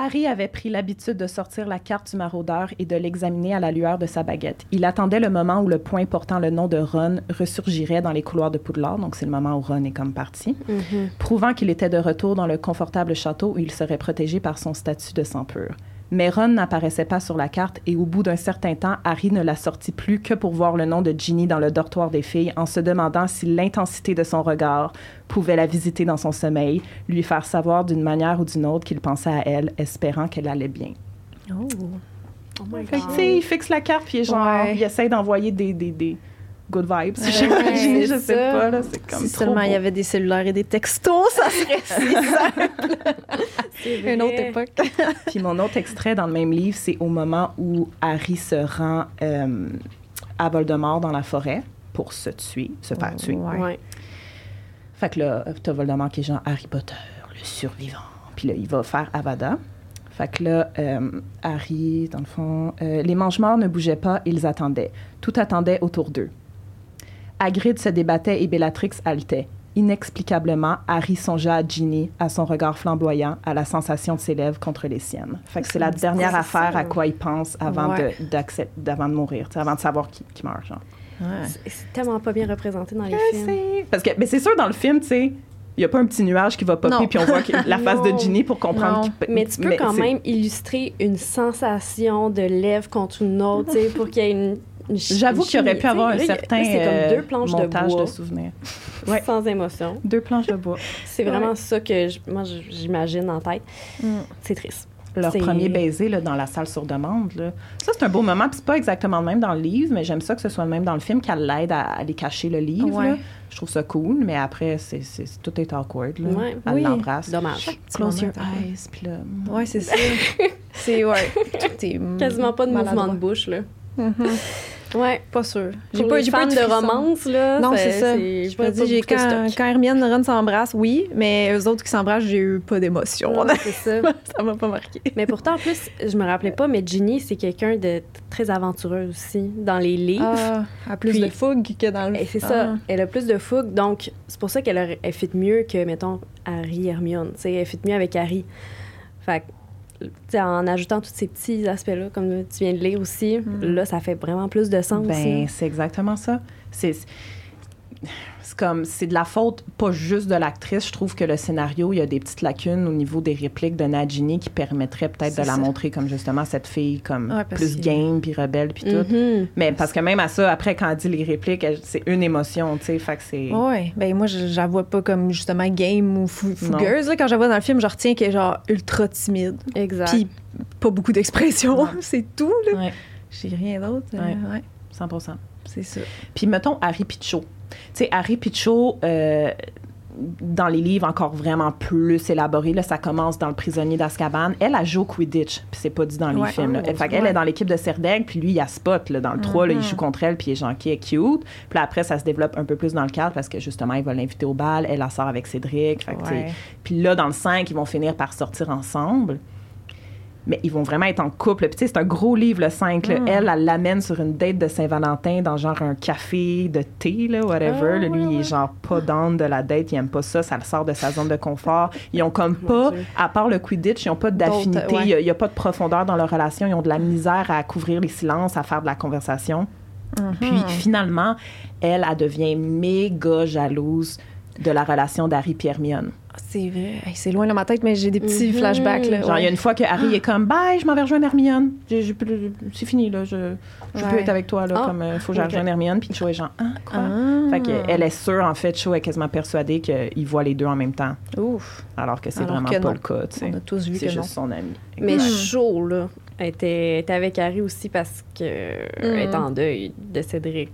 Harry avait pris l'habitude de sortir la carte du maraudeur et de l'examiner à la lueur de sa baguette. Il attendait le moment où le point portant le nom de Ron ressurgirait dans les couloirs de Poudlard, donc c'est le moment où Ron est comme parti, Mhm. prouvant qu'il était de retour dans le confortable château où il serait protégé par son statut de sang pur. Mais Ron n'apparaissait pas sur la carte et au bout d'un certain temps, Harry ne la sortit plus que pour voir le nom de Ginny dans le dortoir des filles en se demandant si l'intensité de son regard pouvait la visiter dans son sommeil, lui faire savoir d'une manière ou d'une autre qu'il pensait à elle, espérant qu'elle allait bien. Oh. Oh my Fait que, God. tu sais, il fixe la carte puis genre, Ouais. il essaie d'envoyer des, des, des good vibes. Ouais, J'imagine, je sais ça. pas, là, c'est comme Si trop seulement il y avait des cellulaires et des textos, ça serait si simple. C'est Une autre époque. Puis mon autre extrait dans le même livre, c'est au moment où Harry se rend euh, à Voldemort dans la forêt pour se tuer, se faire tuer. Ouais. Ouais. Fait que là, t'as Voldemort qui est genre Harry Potter, le survivant. Puis là, il va faire Avada. Fait que là, euh, Harry, dans le fond, euh, les mange-morts ne bougeaient pas, ils attendaient. Tout attendait autour d'eux. Hagrid se débattait et Bellatrix haletait. Inexplicablement, Harry songeait à Ginny, à son regard flamboyant, à la sensation de ses lèvres contre les siennes. Fait que c'est la dernière affaire ça. à quoi il pense avant, Ouais. de, mourir, avant de savoir qui, qui meurt. Genre. Ouais. C'est- tellement pas bien représenté dans les Je films. sais. Parce que, mais c'est sûr, dans le film, tu sais, il n'y a pas un petit nuage qui va popper, Non. puis on voit la face de. Ginny pour comprendre Non. qu'il peut- Mais tu peux quand même illustrer une sensation de lèvres contre une autre, tu sais, pour qu'il y ait une. J'avoue qu'il aurait pu avoir un certain là, c'est comme euh, deux planches de montage bois, de souvenirs. Ouais. sans émotion. Deux planches de bois. C'est vraiment ça que je- moi j'imagine en tête. Mm. C'est triste. Leur premier baiser là, dans la salle sur demande. Là. Ça, c'est un beau moment. Puis c'est pas exactement le même dans le livre, mais j'aime ça que ce soit le même dans le film, qu'elle l'aide à aller cacher le livre. Ouais. là. Je trouve ça cool, mais après, c'est, tout est awkward. Là. Ouais. Elle Oui. l'embrasse. Dommage. Close your eyes, puis là, Ouais, c'est ça. c'est, ouais. Quasiment pas de mouvement de bouche, là. Mhm. Ouais. Pas sûr. J'ai pas, pas eu de frisson. romance, là. Non, c'est ça. Je me dis, j'ai quand, quand Hermione et Ron s'embrassent, oui, mais eux autres qui s'embrassent, j'ai eu pas d'émotion. c'est ça. ça m'a pas marqué. Mais pourtant, en plus, je me rappelais pas, mais Ginny, c'est quelqu'un de très aventureux aussi dans les livres. Ah, à plus Puis- de fougue que dans le Et c'est Ah. ça, elle a plus de fougue, donc c'est pour ça qu'elle a- elle fit mieux que, mettons, Harry et Hermione. Tu sais, elle fit mieux avec Harry. Fait en ajoutant tous ces petits aspects-là, comme tu viens de lire aussi, là, ça fait vraiment plus de sens. Ben, c'est exactement ça. C'est c'est comme c'est de la faute pas juste de l'actrice. Je trouve que le scénario, il y a des petites lacunes au niveau des répliques de Nagini qui permettraient peut-être de la montrer comme justement cette fille comme Ouais, plus que- game puis rebelle puis tout. Mhm. Mais parce que même à ça, après quand elle dit les répliques, c'est une émotion, tu sais, fait que c'est Ouais, ben moi je, je la vois pas comme justement game ou fou- fougueuse. là. Quand je la vois dans le film, je retiens qu'elle est genre ultra timide. Exact. Puis pas beaucoup d'expression, c'est tout là. Ouais, J'ai rien d'autre. euh, Ouais. ouais, 100%. c'est ça. Puis mettons Harry Pichot. Tu sais, Harry Pichot, euh, dans les livres encore vraiment plus élaborés, là, ça commence dans Le prisonnier d'Azkaban. Elle, a joue au Quidditch, puis c'est pas dit dans les Ouais. films. là. Oh, fait qu'elle ouais. est dans l'équipe de Serdaigle, puis lui, il a Spot là, dans le 3, là, il Mhm. joue contre elle, puis il est qui est cute. Puis après, ça se développe un peu plus dans le cadre parce que justement, il va l'inviter au bal, elle la sort avec Cédric. Fait Ouais. puis là, dans le 5, ils vont finir par sortir ensemble. Mais ils vont vraiment être en couple. Puis tu sais, c'est un gros livre, le 5. là. Mm. Elle, elle l'amène sur une date de Saint-Valentin dans genre un café de thé, là, whatever. Ah, là. lui, ouais, il est genre pas down de la date. Il aime pas ça. Ça le sort de sa zone de confort. Ils ont comme pas, à part le Quidditch, ils ont pas d'affinité. Ouais. Il y a- pas de profondeur dans leur relation. Ils ont de la misère à couvrir les silences, à faire de la conversation. Puis Mhm. finalement, elle, elle devient méga jalouse de la relation d'Harry et Hermione. Ah, C'est vrai. Hey, c'est loin dans ma tête, mais j'ai des petits Mhm. flashbacks. Là. Genre, il y a une fois que Harry est comme, bye, je m'en vais rejoindre Hermione. J'ai- j'ai plus- C'est fini, là. Je, je peux être avec toi, là. Ah, comme, il faut que je rejoigne Hermione. Puis Cho est genre, ah, quoi? Ah. Fait qu'elle est sûre, en fait, Cho est quasiment persuadée qu'ils voient les deux en même temps. Ouf. Alors que c'est vraiment que pas non. le cas, tu sais. On a tous vu C'est non. juste son ami. Mais Mm. chaud, là. Elle était, était avec Harry aussi parce que elle est en deuil de Cédric.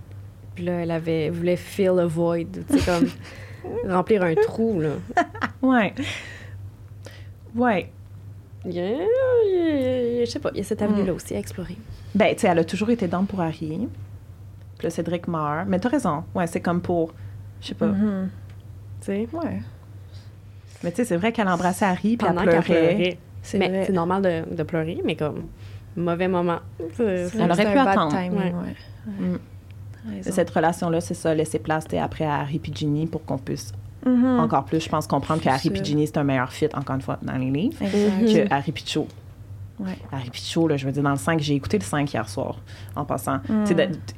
Puis là, elle avait voulait fill a void, tu sais, comme remplir un trou, là. Ouais. Ouais. Il y a- il y a- je sais pas, il y a cette avenue-là aussi à explorer. Ben, tu sais, elle a toujours été dans pour Harry. Puis là, Cédric meurt. Mais t'as raison. Ouais, c'est comme pour. Je sais pas. Mhm. Tu sais, Ouais. Mais tu sais, c'est vrai qu'elle embrassait Harry, puis elle pendant qu'elle pleurait. C'est Mais vrai. c'est normal de, de pleurer, mais comme mauvais moment. Elle aurait pu attendre. timing, Ouais. ouais. Mm. Cette relation-là, c'est ça, laisser place après à Harry et Ginny pour qu'on puisse Mhm. encore plus, je pense, comprendre que Harry sûr. et Ginny, c'est un meilleur fit, encore une fois, dans les livres, Exact. que Harry et Cho. Ouais. Harry et Cho, là, je veux dire, dans le 5, j'ai écouté le 5 hier soir, en passant. Mm.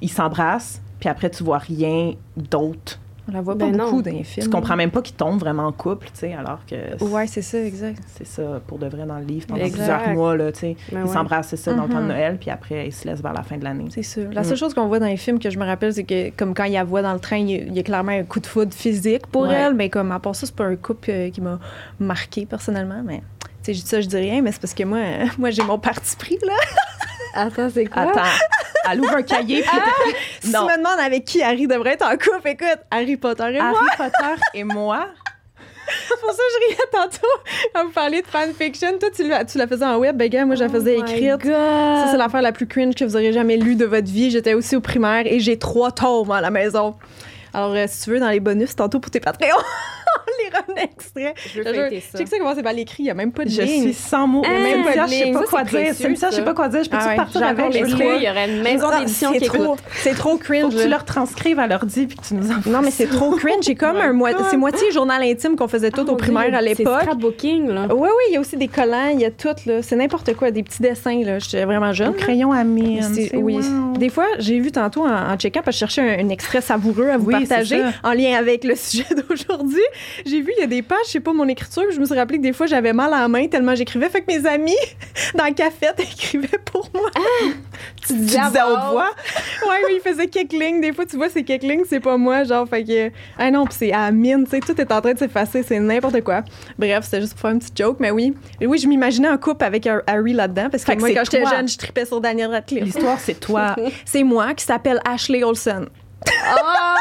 Ils s'embrassent, puis après, tu vois rien d'autre. On la voit Ben pas non. beaucoup dans les films. Tu comprends même pas qu'ils tombent vraiment en couple, tu sais, alors que Ouais, c'est ça, exact. c'est ça pour de vrai dans le livre pendant Exact. plusieurs mois, là, tu sais. Ben ils ouais. s'embrassent, c'est ça, dans le temps de Mhm. Noël, puis après, ils se laissent vers la fin de l'année. C'est sûr. La Mm. seule chose qu'on voit dans les films que je me rappelle, c'est que, comme quand il la voit dans le train, il y a, il y a clairement un coup de foudre physique pour Ouais. elle, mais comme à part ça, c'est pas un couple euh, qui m'a marqué personnellement, mais. Tu sais, je dis ça, je dis rien, mais c'est parce que moi, euh, moi j'ai mon parti pris, là. Attends, c'est quoi? Attends, elle ouvre un cahier, puis Si non. tu me demandes avec qui Harry devrait être en couple, écoute, Harry Potter et moi. Harry Potter et moi, C'est pour ça que je riais tantôt à vous parler de fanfiction. Toi, tu la, tu la faisais en web, ben moi, je la faisais Oh écrite. Ça, c'est l'affaire la plus cringe que vous auriez jamais lue de votre vie. J'étais aussi au primaire et j'ai trois tomes à la maison. Alors, euh, si tu veux, dans les bonus, tantôt pour tes Patreons, on lira un extrait. Je veux ça. sais que ça comment c'est mal écrit, il n'y a même pas de je ligne. suis sans mots. Hein? Cynthia, Pas de je sais pas Ça, quoi dire. Cynthia, je sais ça. pas quoi dire. Je peux-tu Ah ouais, partir avec? les Je qu'il y aurait une maison Ah, d'édition c'est qui trop, écoute? c'est trop Faut cringe. que tu là. leur transcrives à l'ordi puis que tu nous envoies. Non, mais c'est trop cringe. J'ai comme un my mo- God. c'est moitié journal intime qu'on faisait tout Oh au primaire à l'époque. C'est scrapbooking, là. Oui, oui, il y a aussi des collants, il y a tout, là. C'est n'importe quoi, des petits dessins, là. J'étais vraiment jeune. Un crayon à mine. Oui. Des fois, j'ai vu tantôt en, en check-up, je cherchais un, extrait savoureux à vous partager ça. en lien avec le sujet d'aujourd'hui. J'ai vu, il y a des pages, je sais pas, mon écriture, je me suis rappelé que des fois, j'avais mal à la main tellement j'écrivais. Fait que mes amis, dans la cafette, écrivaient pour moi. Tu Tu disais au bois. Ouais, oui, ils faisaient quelques lignes. Des fois, tu vois, c'est quelques lignes, c'est pas moi, genre, fait que. Ah non, puis c'est à la mine, tu sais, tout est en train de s'effacer, c'est n'importe quoi. Bref, c'était juste pour faire une petite joke, mais oui. Et oui, je m'imaginais en couple avec Har- Harry là-dedans, parce que, Fait moi, quand j'étais jeune, je tripais sur Daniel Radcliffe. L'histoire, c'est toi. C'est moi qui s'appelle Ashley Olsen. Ah!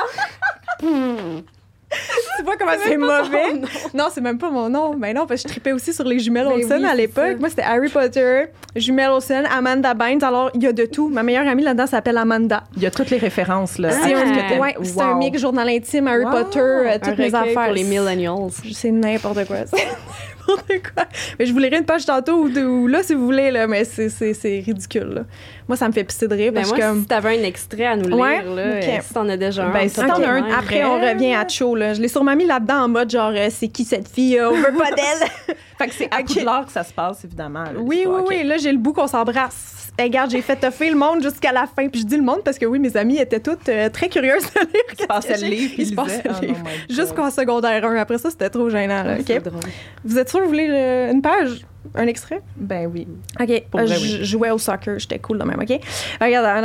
Tu vois comment c'est mauvais? Non, c'est même pas mon nom. Mais non, parce que je tripais aussi sur les jumelles Ben Olsen oui, à l'époque. ça. Moi, c'était Harry Potter, jumelles Olsen, Amanda Bynes. Alors, il y a de tout. Ma meilleure amie là-dedans s'appelle Amanda. Il y a toutes les références, là. C'est Ah. un, ouais, c'est un Wow. mix journal intime, Harry Wow. Potter, euh, Un toutes mes affaires. pour les millennials. C'est n'importe quoi. C'est n'importe quoi. Mais je vous lirai une page tantôt ou, là, si vous voulez, là, mais c'est, c'est, c'est ridicule. là. Moi, ça me fait pisser de rire Ben parce moi, que comme... si t'avais un extrait à nous lire, Ouais, là, ok. euh, si t'en as déjà un, Ben, si t'en as un. Après, on revient à chaud. Là. Je l'ai sûrement mis là-dedans en mode genre, euh, c'est qui cette fille? euh, on veut pas d'elle? Fait que c'est à Ok. Poudlard que ça se passe, évidemment. là, oui, oui, oui. Là, j'ai le bout qu'on s'embrasse. Eh, regarde, j'ai fait toffer le monde jusqu'à la fin. Puis je dis le monde parce que oui, mes amies étaient toutes euh, très curieuses de lire. Il se passait le livre, puis Il se lisait. le Oh, livre. Jusqu'en secondaire 1. Après ça, c'était trop gênant. Là, drôle. Vous êtes sûr que vous voulez euh, une page? Un extrait? Ben oui. OK. Pour Euh, je jouais au soccer, j'étais cool de même, OK? Regarde,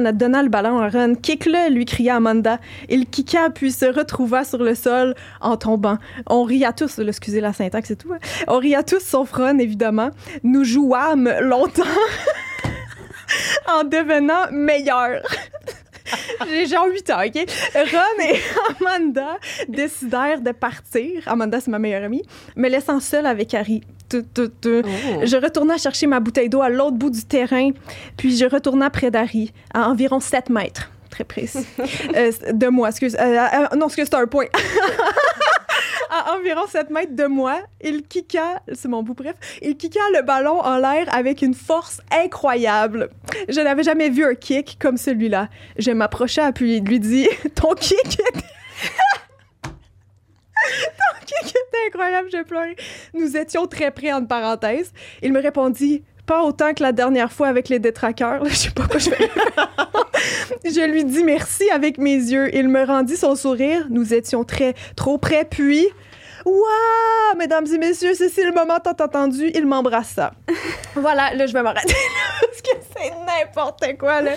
on a donné le ballon à Ron. Kick-le, lui cria Amanda. Il kicka puis se retrouva sur le sol en tombant. On rit à tous, excusez la syntaxe et tout. hein. On rit à tous sauf Ron, évidemment. Nous jouâmes longtemps en devenant meilleurs. J'ai genre 8 ans, OK? Ron et Amanda décidèrent de partir. Amanda, c'est ma meilleure amie, me laissant seule avec Harry. Oh. Je retourna chercher ma bouteille d'eau à l'autre bout du terrain, puis je retourna près d'Harry, à environ 7 mètres, très précis, Euh, de moi, excuse. euh, euh, non, excuse, c'est un point. À environ 7 mètres de moi, il kicka, c'est mon bout bref, il kicka le ballon en l'air avec une force incroyable. Je n'avais jamais vu un kick comme celui-là. Je m'approcha puis lui dis Ton kick était... Ton kick était incroyable, j'ai pleuré. Nous étions très près, entre parenthèses. Il me répondit pas autant que la dernière fois avec les détraqueurs. Je sais pas quoi je je lui dis merci avec mes yeux. Il me rendit son sourire. Nous étions très, trop près, puis. Waouh, mesdames et messieurs, ceci est le moment tant attendu. Il m'embrassa. voilà, là, je vais m'arrêter là, parce que c'est n'importe quoi, là.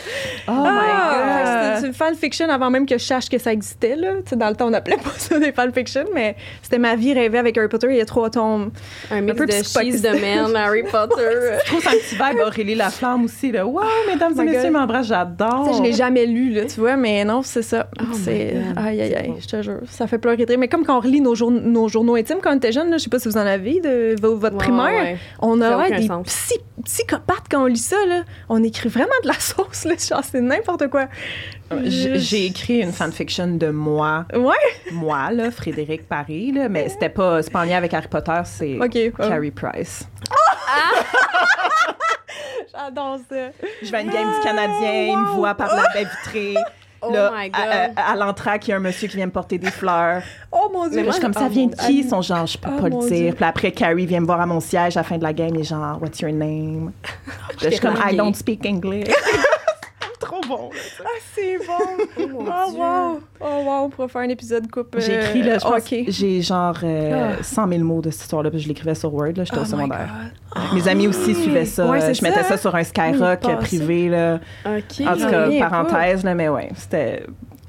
Oh Ah, my God. C'est une fanfiction avant même que je sache que ça existait. Là. Tu sais, dans le temps, on n'appelait pas ça des fanfictions, mais c'était ma vie rêvée avec Harry Potter. Il y a trois tomes. Un mix peu de cheese de merde, Harry Potter. Je trouve ça un petit vibe Aurélie Laflamme aussi. Là. Wow, mesdames Oh my et messieurs, m'embrasse, j'adore. Tu sais, je l'ai jamais lu, là, tu vois, mais non, c'est ça. Oh c'est. Aïe, aïe, aïe, je te jure. Ça fait pleurer de rire. Mais comme quand on relit nos, jour- nos journaux intimes quand on était jeune, je sais pas si vous en avez de vo- votre Ouais, primaire, ouais. on a des psy- psychopathes quand on lit ça, là. On écrit vraiment de la sauce, là. Genre, c'est n'importe quoi. J- J'ai écrit une fanfiction de moi, Ouais? moi, là, Frédéric Paris, là, mais c'était pas, c'est pas en lien avec Harry Potter, c'est OK. ouais. Carrie Price. J'adore ça. Je vais à une game du Canadien, il me voit par la baie vitrée. Oh Là, my à, God. à- à l'entraque, il y a un monsieur qui vient me porter des fleurs. Oh mon Dieu! Mais Là, je suis comme oh ça vient de qui? Dieu. Son genre, je peux Oh pas le dire. Puis après, Carrie vient me voir à mon siège à la fin de la game et genre, What's your name? Je suis comme, I don't speak English. Bon. là. Ah, c'est bon! Oh mon Oh Dieu. wow! Oh wow, on pourrait faire un épisode coupe. J'ai euh, écrit, là, je j'ai genre euh, Ah. 100 000 mots de cette histoire-là, puis je l'écrivais sur Word, là, j'étais Oh au my secondaire. Mes amis aussi suivaient ça. Ouais, euh, je mettais ça. ça sur un Skyrock euh, privé, là. OK. En tout cas, parenthèse, là, mais ouais, c'était...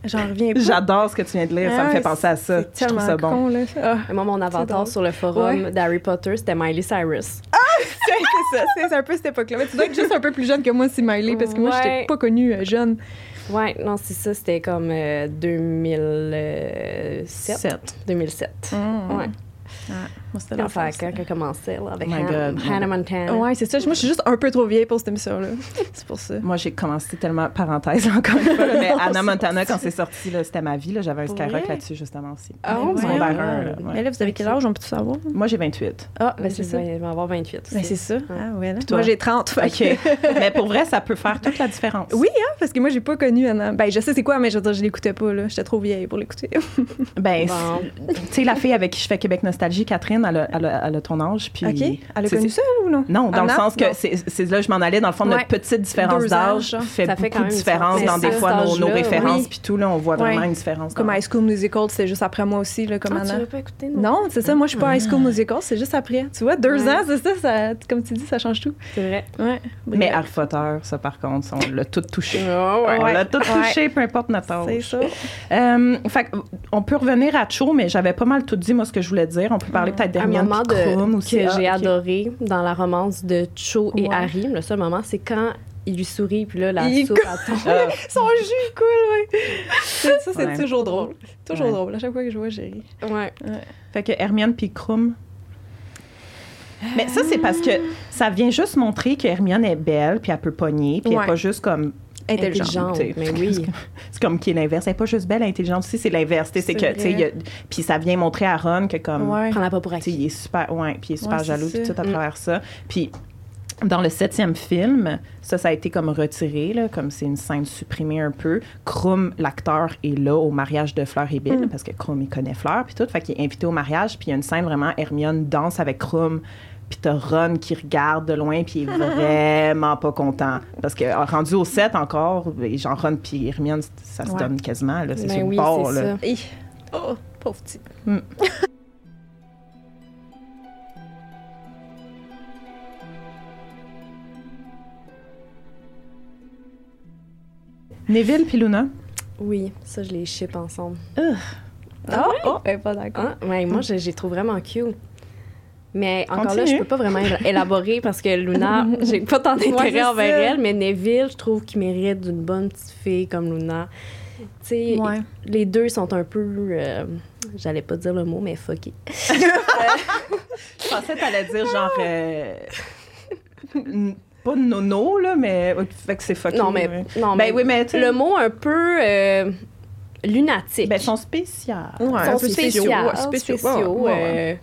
J'en reviens pas. J'adore ce que tu viens de lire, ça me Ah, fait penser à ça. C'est Je trouve ça bon. con, là. Ah, Moi, mon avatar sur le forum Ouais. d'Harry Potter, c'était Miley Cyrus. c'est c'est ça, c'est un peu cette époque-là. Mais tu dois être juste un peu plus jeune que moi, c'est Miley, parce que moi, Ouais. j'étais pas connue euh, jeune. Ouais, non, c'est ça, c'était comme euh, 2007. Sept. 2007. Ouais. Moi, c'était ça- quand elle commençait, là, avec Oh my Han- God. Hannah Montana. Ouais, c'est ça. Moi, je suis juste un peu trop vieille pour cette émission-là. C'est pour ça. Moi, j'ai commencé tellement, parenthèse encore une fois, là, mais Anna Montana, quand c'est sorti, là, c'était ma vie. là, J'avais un Skyrock là-dessus, justement, aussi. Ah, Oh ouais. là, ouais. Mais là, vous avez quel âge, on peut tout savoir? Moi, j'ai 28. Ah, Ben, ben c'est ça. Je vais avoir 28 aussi. Ben, c'est ça. Ah, ouais, là. toi? Moi, j'ai 30. fait OK. mais pour vrai, ça peut faire toute la différence. Oui, hein, parce que moi, j'ai pas connu Anna. Ben, je sais c'est quoi, mais je veux dire, je l'écoutais pas, là. J'étais trop vieille pour l'écouter. Ben, tu sais, la fille avec qui je fais Québec Nostalgie, Catherine, elle a, ton âge. Puis, OK? Elle a connu ça, ou non? Non, dans le sens que c'est là je m'en allais. Dans le fond, Ouais. notre petite différence d'âge fait beaucoup fait quand de différence dans des fois nos, références. oui. Puis tout, là, on voit vraiment une différence. Comme High School Musical, c'est juste après moi aussi, là, comme Ah, tu Anna. l'as pas écouté, non? Non, c'est ça. Moi, je suis pas High School Musical, c'est juste après. Tu vois, deux ans, c'est ça. Comme tu dis, ça change tout. C'est vrai. Ouais. Mais. Harry Potter, ça, par contre, on l'a tout touché. On l'a tout touché, peu importe notre âge. C'est ça. Fait on peut revenir à Cho, mais j'avais pas mal tout dit, moi, ce que je voulais dire. On peut parler peut-être Un d'Hermione moment de, aussi. que Ah, j'ai adoré dans la romance de Cho et Ouais. Harry, le seul moment, c'est quand il lui sourit, puis là, la Il soupe, elle tombe. Ah, Son jus est cool, ouais. Ça, c'est Ouais. toujours drôle. Toujours Ouais. drôle. À chaque fois que je vois, j'ai ri. Ouais. Fait que Hermione puis Krum. Mais ça, c'est parce que ça vient juste montrer que Hermione est belle, puis elle peut pogner, puis elle Ouais. est pas juste comme. Intelligente, mais oui. C'est comme qui est l'inverse. Elle est pas juste belle, intelligente aussi, c'est l'inverse. C'est que, tu sais, puis ça vient montrer à Ron que comme. Ouais. Prends-la pas pour acquis. il est super, ouais, puis il est super Ouais, jaloux, tout à Mm. travers ça. Puis dans le septième film, ça, ça a été comme retiré, là, comme c'est une scène supprimée un peu. Krum, l'acteur, est là au mariage de Fleur et Bill, Mm. parce que Krum, il connaît Fleur, puis tout. Fait qu'il est invité au mariage, puis il y a une scène vraiment, Hermione danse avec Krum, puis t'as Ron qui regarde de loin, puis il est vraiment pas content. Parce que euh, rendu au 7 encore, et genre Ron puis Hermione, ça se Ouais. donne quasiment, là, c'est Ben sur le oui, bord, c'est là. ça. Oh, pauvre petit. Neville puis Luna? Oui, ça, je les ship ensemble. Ah, oh, elle est pas d'accord. Ah, ouais, moi, je, je les trouve vraiment cute. Mais encore là, je peux pas vraiment éla- élaborer parce que Luna, j'ai pas tant d'intérêt envers ça. elle, mais Neville, je trouve qu'il mérite d'une bonne petite fille comme Luna. Tu sais, Ouais. les deux sont un peu, euh, j'allais pas dire le mot, mais fucky. Je pensais que t'allais dire genre. euh, pas nono, là, mais. Fait que c'est fucké. Non, mais, ouais. non, Ben mais oui, mais. tu sais, le mot un peu euh, lunatique. Ben, ils sont spéciaux. Ouais, sont spéciaux, spéciaux, spéciaux, spéciaux, ouais, ouais, euh,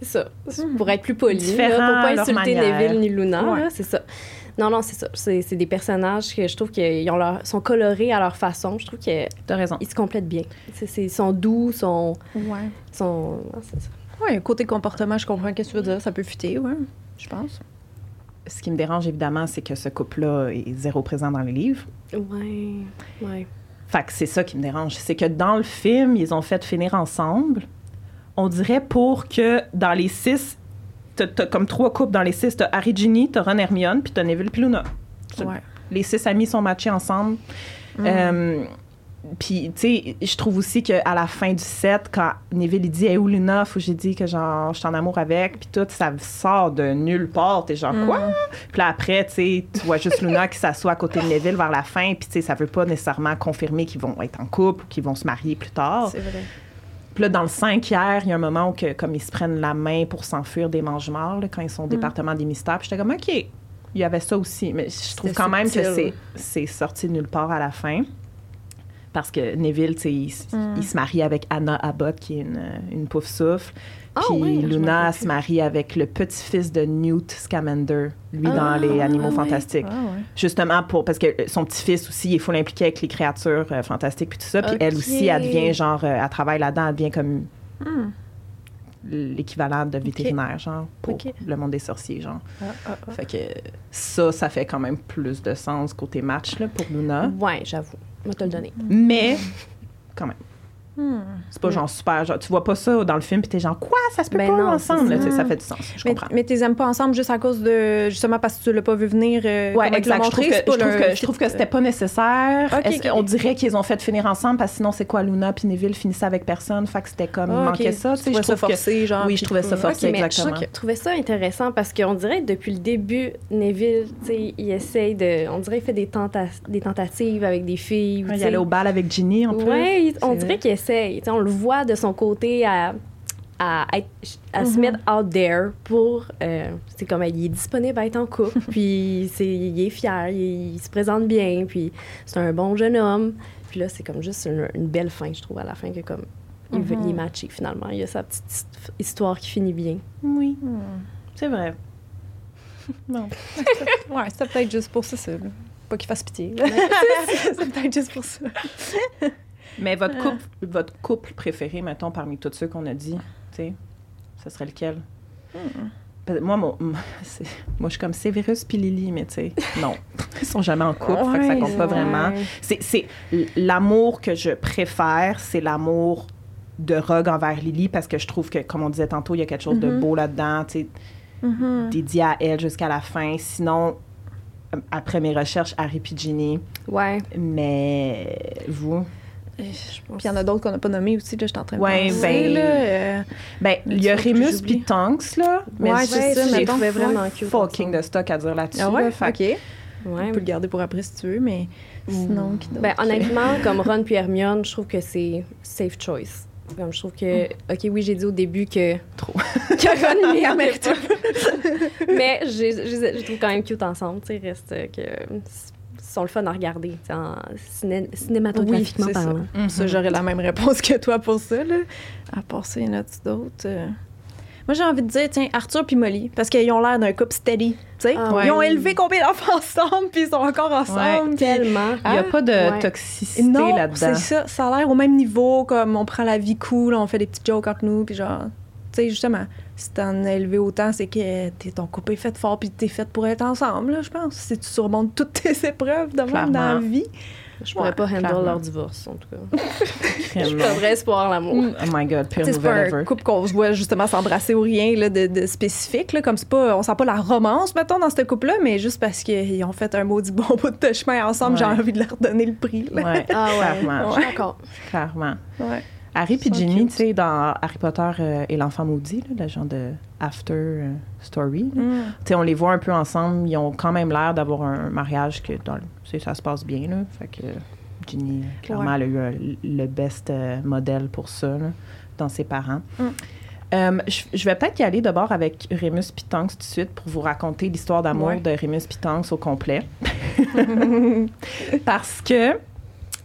c'est ça. Pour être plus poli, là, pour pas insulter. Neville ni Luna, Ouais. c'est ça. Non, non, c'est ça. C'est c'est des personnages que je trouve qu'ils ont leur, sont colorés à leur façon. Je trouve qu'ils T'as raison. se complètent bien. C'est- c'est- Ils sont doux, sont... Ouais. sont ah, c'est ça. Ouais, côté comportement, je comprends ce que tu veux dire. Ça peut fuiter, ouais. Je pense. Ce qui me dérange, évidemment, c'est que ce couple-là est zéro présent dans les livres. Ouais, ouais. Fait que c'est ça qui me dérange. C'est que dans le film, ils ont fait finir ensemble. On dirait pour que dans les six, t'as t'as comme trois couples dans les six. T'as Harry Ginny, t'as Ron Hermione, puis t'as Neville puis Luna. C'est- Ouais. Les six amis sont matchés ensemble. Mm. Euh, puis, tu sais, je trouve aussi qu'à la fin du set, quand Neville il dit Hey, où Luna? Faut que j'ai dit que genre, je suis en amour avec, puis tout, ça sort de nulle part. T'es genre, quoi? Puis là, après, tu sais, tu vois juste Luna qui s'assoit à côté de Neville vers la fin, puis tu sais, ça veut pas nécessairement confirmer qu'ils vont être en couple ou qu'ils vont se marier plus tard. C'est vrai. Puis là, dans le 5 hier, il y a un moment où, que, comme ils se prennent la main pour s'enfuir des mange-morts, quand ils sont au département des mystères, puis j'étais comme, OK, il y avait ça aussi. Mais je trouve quand même que c'est, sorti de nulle part à la fin. parce que Neville, tu sais, il, s- Mm. il se marie avec Anna Abbott, qui est une, une pauvre souffle. Ah Puis ouais, je me Luna se marie avec le petit-fils de Newt Scamander, lui, Ah, dans Les Animaux. Fantastiques. Ah ouais. Justement, pour, parce que son petit-fils aussi, il faut l'impliquer avec les créatures euh, fantastiques, puis tout ça. Puis elle aussi, elle devient genre, euh, elle travaille là-dedans, elle devient comme Hmm. l'équivalent de vétérinaire, genre, pour le monde des sorciers, genre. Ah, ah, ah. Fait que ça, ça fait quand même plus de sens côté match, là, pour Luna. Ouais, j'avoue. On va te le donner. Mais, quand même. Hmm. C'est pas genre super, genre, tu vois pas ça dans le film, puis t'es genre, quoi, ça se peut Ben pas non, ensemble, là, ça. fait du sens, je Mais, comprends. mais t'es aimes pas ensemble juste à cause de. Justement parce que tu l'as pas vu venir. euh, Ouais, exact. Je trouve que, je pas trouve que, je fit, trouve que c'était pas nécessaire. On dirait qu'ils ont fait finir ensemble parce que sinon, c'est quoi, Luna puis Neville finissaient avec personne. Fait que c'était comme, il ok. manquait ça. Tu sais, trouvais je ça que- forcé, genre. Oui, je trouvais ça forcé. Exactement. je trouvais ça intéressant parce qu'on dirait que depuis le début, Neville, tu sais, il essaye de. On dirait qu'il fait des, tenta- des tentatives avec des filles. il allait au bal avec Ginny en plus. Ouais, on dirait qu'il essaye. On le voit de son côté à, à, être- à se Mhm. mettre out there pour. euh, c'est comme il est disponible à être en couple, puis c'est, il est fier, il, il se présente bien, puis c'est un bon jeune homme. Puis là, c'est comme juste une, une belle fin, je trouve, à la fin, que comme. Il, veut- il est matché finalement. Il y a sa petite hist- histoire qui finit bien. Oui, Hmm. c'est vrai. Non. ouais, c'était peut-être juste pour ça, ça. Pas qu'il fasse pitié. c'est peut-être juste pour ça. Mais votre Ah. couple, votre couple préféré, mettons, parmi tous ceux qu'on a dit, tu sais, ce serait lequel? Hmm. Moi, mon- moi, je suis comme Severus puis Lily, mais tu sais, non. Ils sont jamais en couple, fait que ça Ouais, compte pas vraiment. C'est, l'amour que je préfère, c'est l'amour de Rogue envers Lily parce que je trouve que, comme on disait tantôt, il y a quelque chose de Mhm. beau là-dedans, tu sais, Mhm. dédié à elle jusqu'à la fin. Sinon, euh, après mes recherches, Harry puis Ginny. Ouais. Mais vous? Puis il y en a d'autres qu'on n'a pas nommés aussi, là, je suis en train de Ouais, penser, ben, là. euh, Ben, il y a Remus puis Tonks, là. Mais Ouais, c'est ça, j'ai ouais. vraiment cute. fucking de stock à dire là-dessus. Ah ouais? là. Fait que- OK. Ouais. On peut le garder pour après si tu veux, mais sinon, qui d'autre? Ben, honnêtement, comme Ron puis Hermione, je trouve que c'est safe choice. Comme je trouve que, OK, oui, j'ai dit au début que, Trop. que Ron. Mais j'ai- je les trouve quand même cute ensemble. Tu sais, reste euh, que sont le fun à regarder, tu sais, en ciné- cinématographiquement Oui, c'est ça. parlant. Mhm. Ça, j'aurais la même réponse que toi pour ça, là. À part ça, il y en a d'autres? euh? Moi, j'ai envie de dire, tiens, Arthur puis Molly, parce qu'ils ont l'air d'un couple steady, tu sais. Ah Ils ont ouais. élevé combien d'enfants ensemble, puis ils sont encore ensemble. Tellement. Il n'y a pas de Ouais. toxicité Non, là-dedans. c'est ça. Ça a l'air au même niveau, comme on prend la vie cool, on fait des petits jokes entre nous, puis genre, tu sais, justement, si t'en as élevé autant, c'est que t'es, ton couple est fait fort, puis t'es fait pour être ensemble, là, je pense. Si tu surmontes toutes tes épreuves de même dans la vie. Je pourrais Ouais, pas handle clairement. leur divorce, en tout cas. Je vrai espoir l'amour. Oh my God, pire c'est pas un ever. couple qu'on se voit justement s'embrasser ou rien là, de, de spécifique. Là, comme c'est pas, on sent pas la romance, mettons, dans ce couple-là, mais juste parce qu'ils ont fait un maudit bon bout de chemin ensemble, j'ai envie de leur donner le prix. Là. Ouais, Ah ouais. clairement. Je suis d'accord. clairement. Ouais. Harry puis Ginny, tu sais, dans Harry Potter euh, et l'enfant maudit, là, le genre de after euh, story. Mm. Tu sais, on les voit un peu ensemble. Ils ont quand même l'air d'avoir un mariage que dans le- ça se passe bien. Là. Fait que Ginny, clairement, Ouais. elle a eu un- le best euh, modèle pour ça là, dans ses parents. Mm. Euh, je, vais peut-être y aller d'abord avec Remus Pitanks tout de suite pour vous raconter l'histoire d'amour Ouais. de Remus Pitanks au complet. Parce que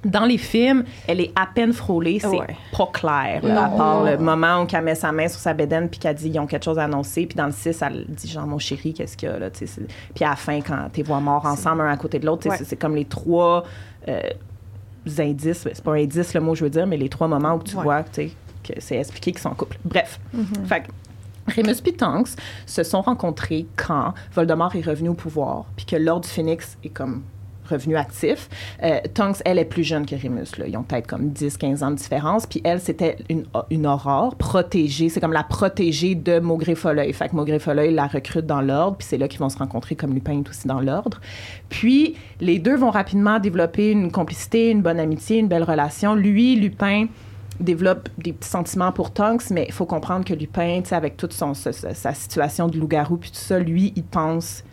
dans les films, elle est à peine frôlée, c'est Ouais. pas clair. là, à part le moment où elle met sa main sur sa bédaine puis qu'elle dit ils ont quelque chose à annoncer. Puis dans le 6, elle dit genre mon chéri, qu'est-ce qu'il y a là? Puis à la fin, quand t'es vois morts ensemble un à côté de l'autre, Ouais. c'est comme les trois euh, indices, c'est pas un indice le mot je veux dire, mais les trois moments où tu Ouais. vois que c'est expliqué qu'ils sont en couple. Bref. Fait que Remus et Tonks se sont rencontrés quand Voldemort est revenu au pouvoir, puis que Lord Phoenix est comme revenu actif. Euh, Tonks, elle, est plus jeune que Remus. Ils ont peut-être comme 10-15 ans de différence. Puis elle, c'était une, une aurore protégée. C'est comme la protégée de Maugré Folleuil. Fait que Maugré Folleuil la recrute dans l'ordre. Puis c'est là qu'ils vont se rencontrer comme Lupin est aussi dans l'ordre. Puis les deux vont rapidement développer une complicité, une bonne amitié, une belle relation. Lui, Lupin développe des petits sentiments pour Tonks, mais il faut comprendre que Lupin, avec toute son, sa- sa situation de loup-garou puis tout ça, lui, il pense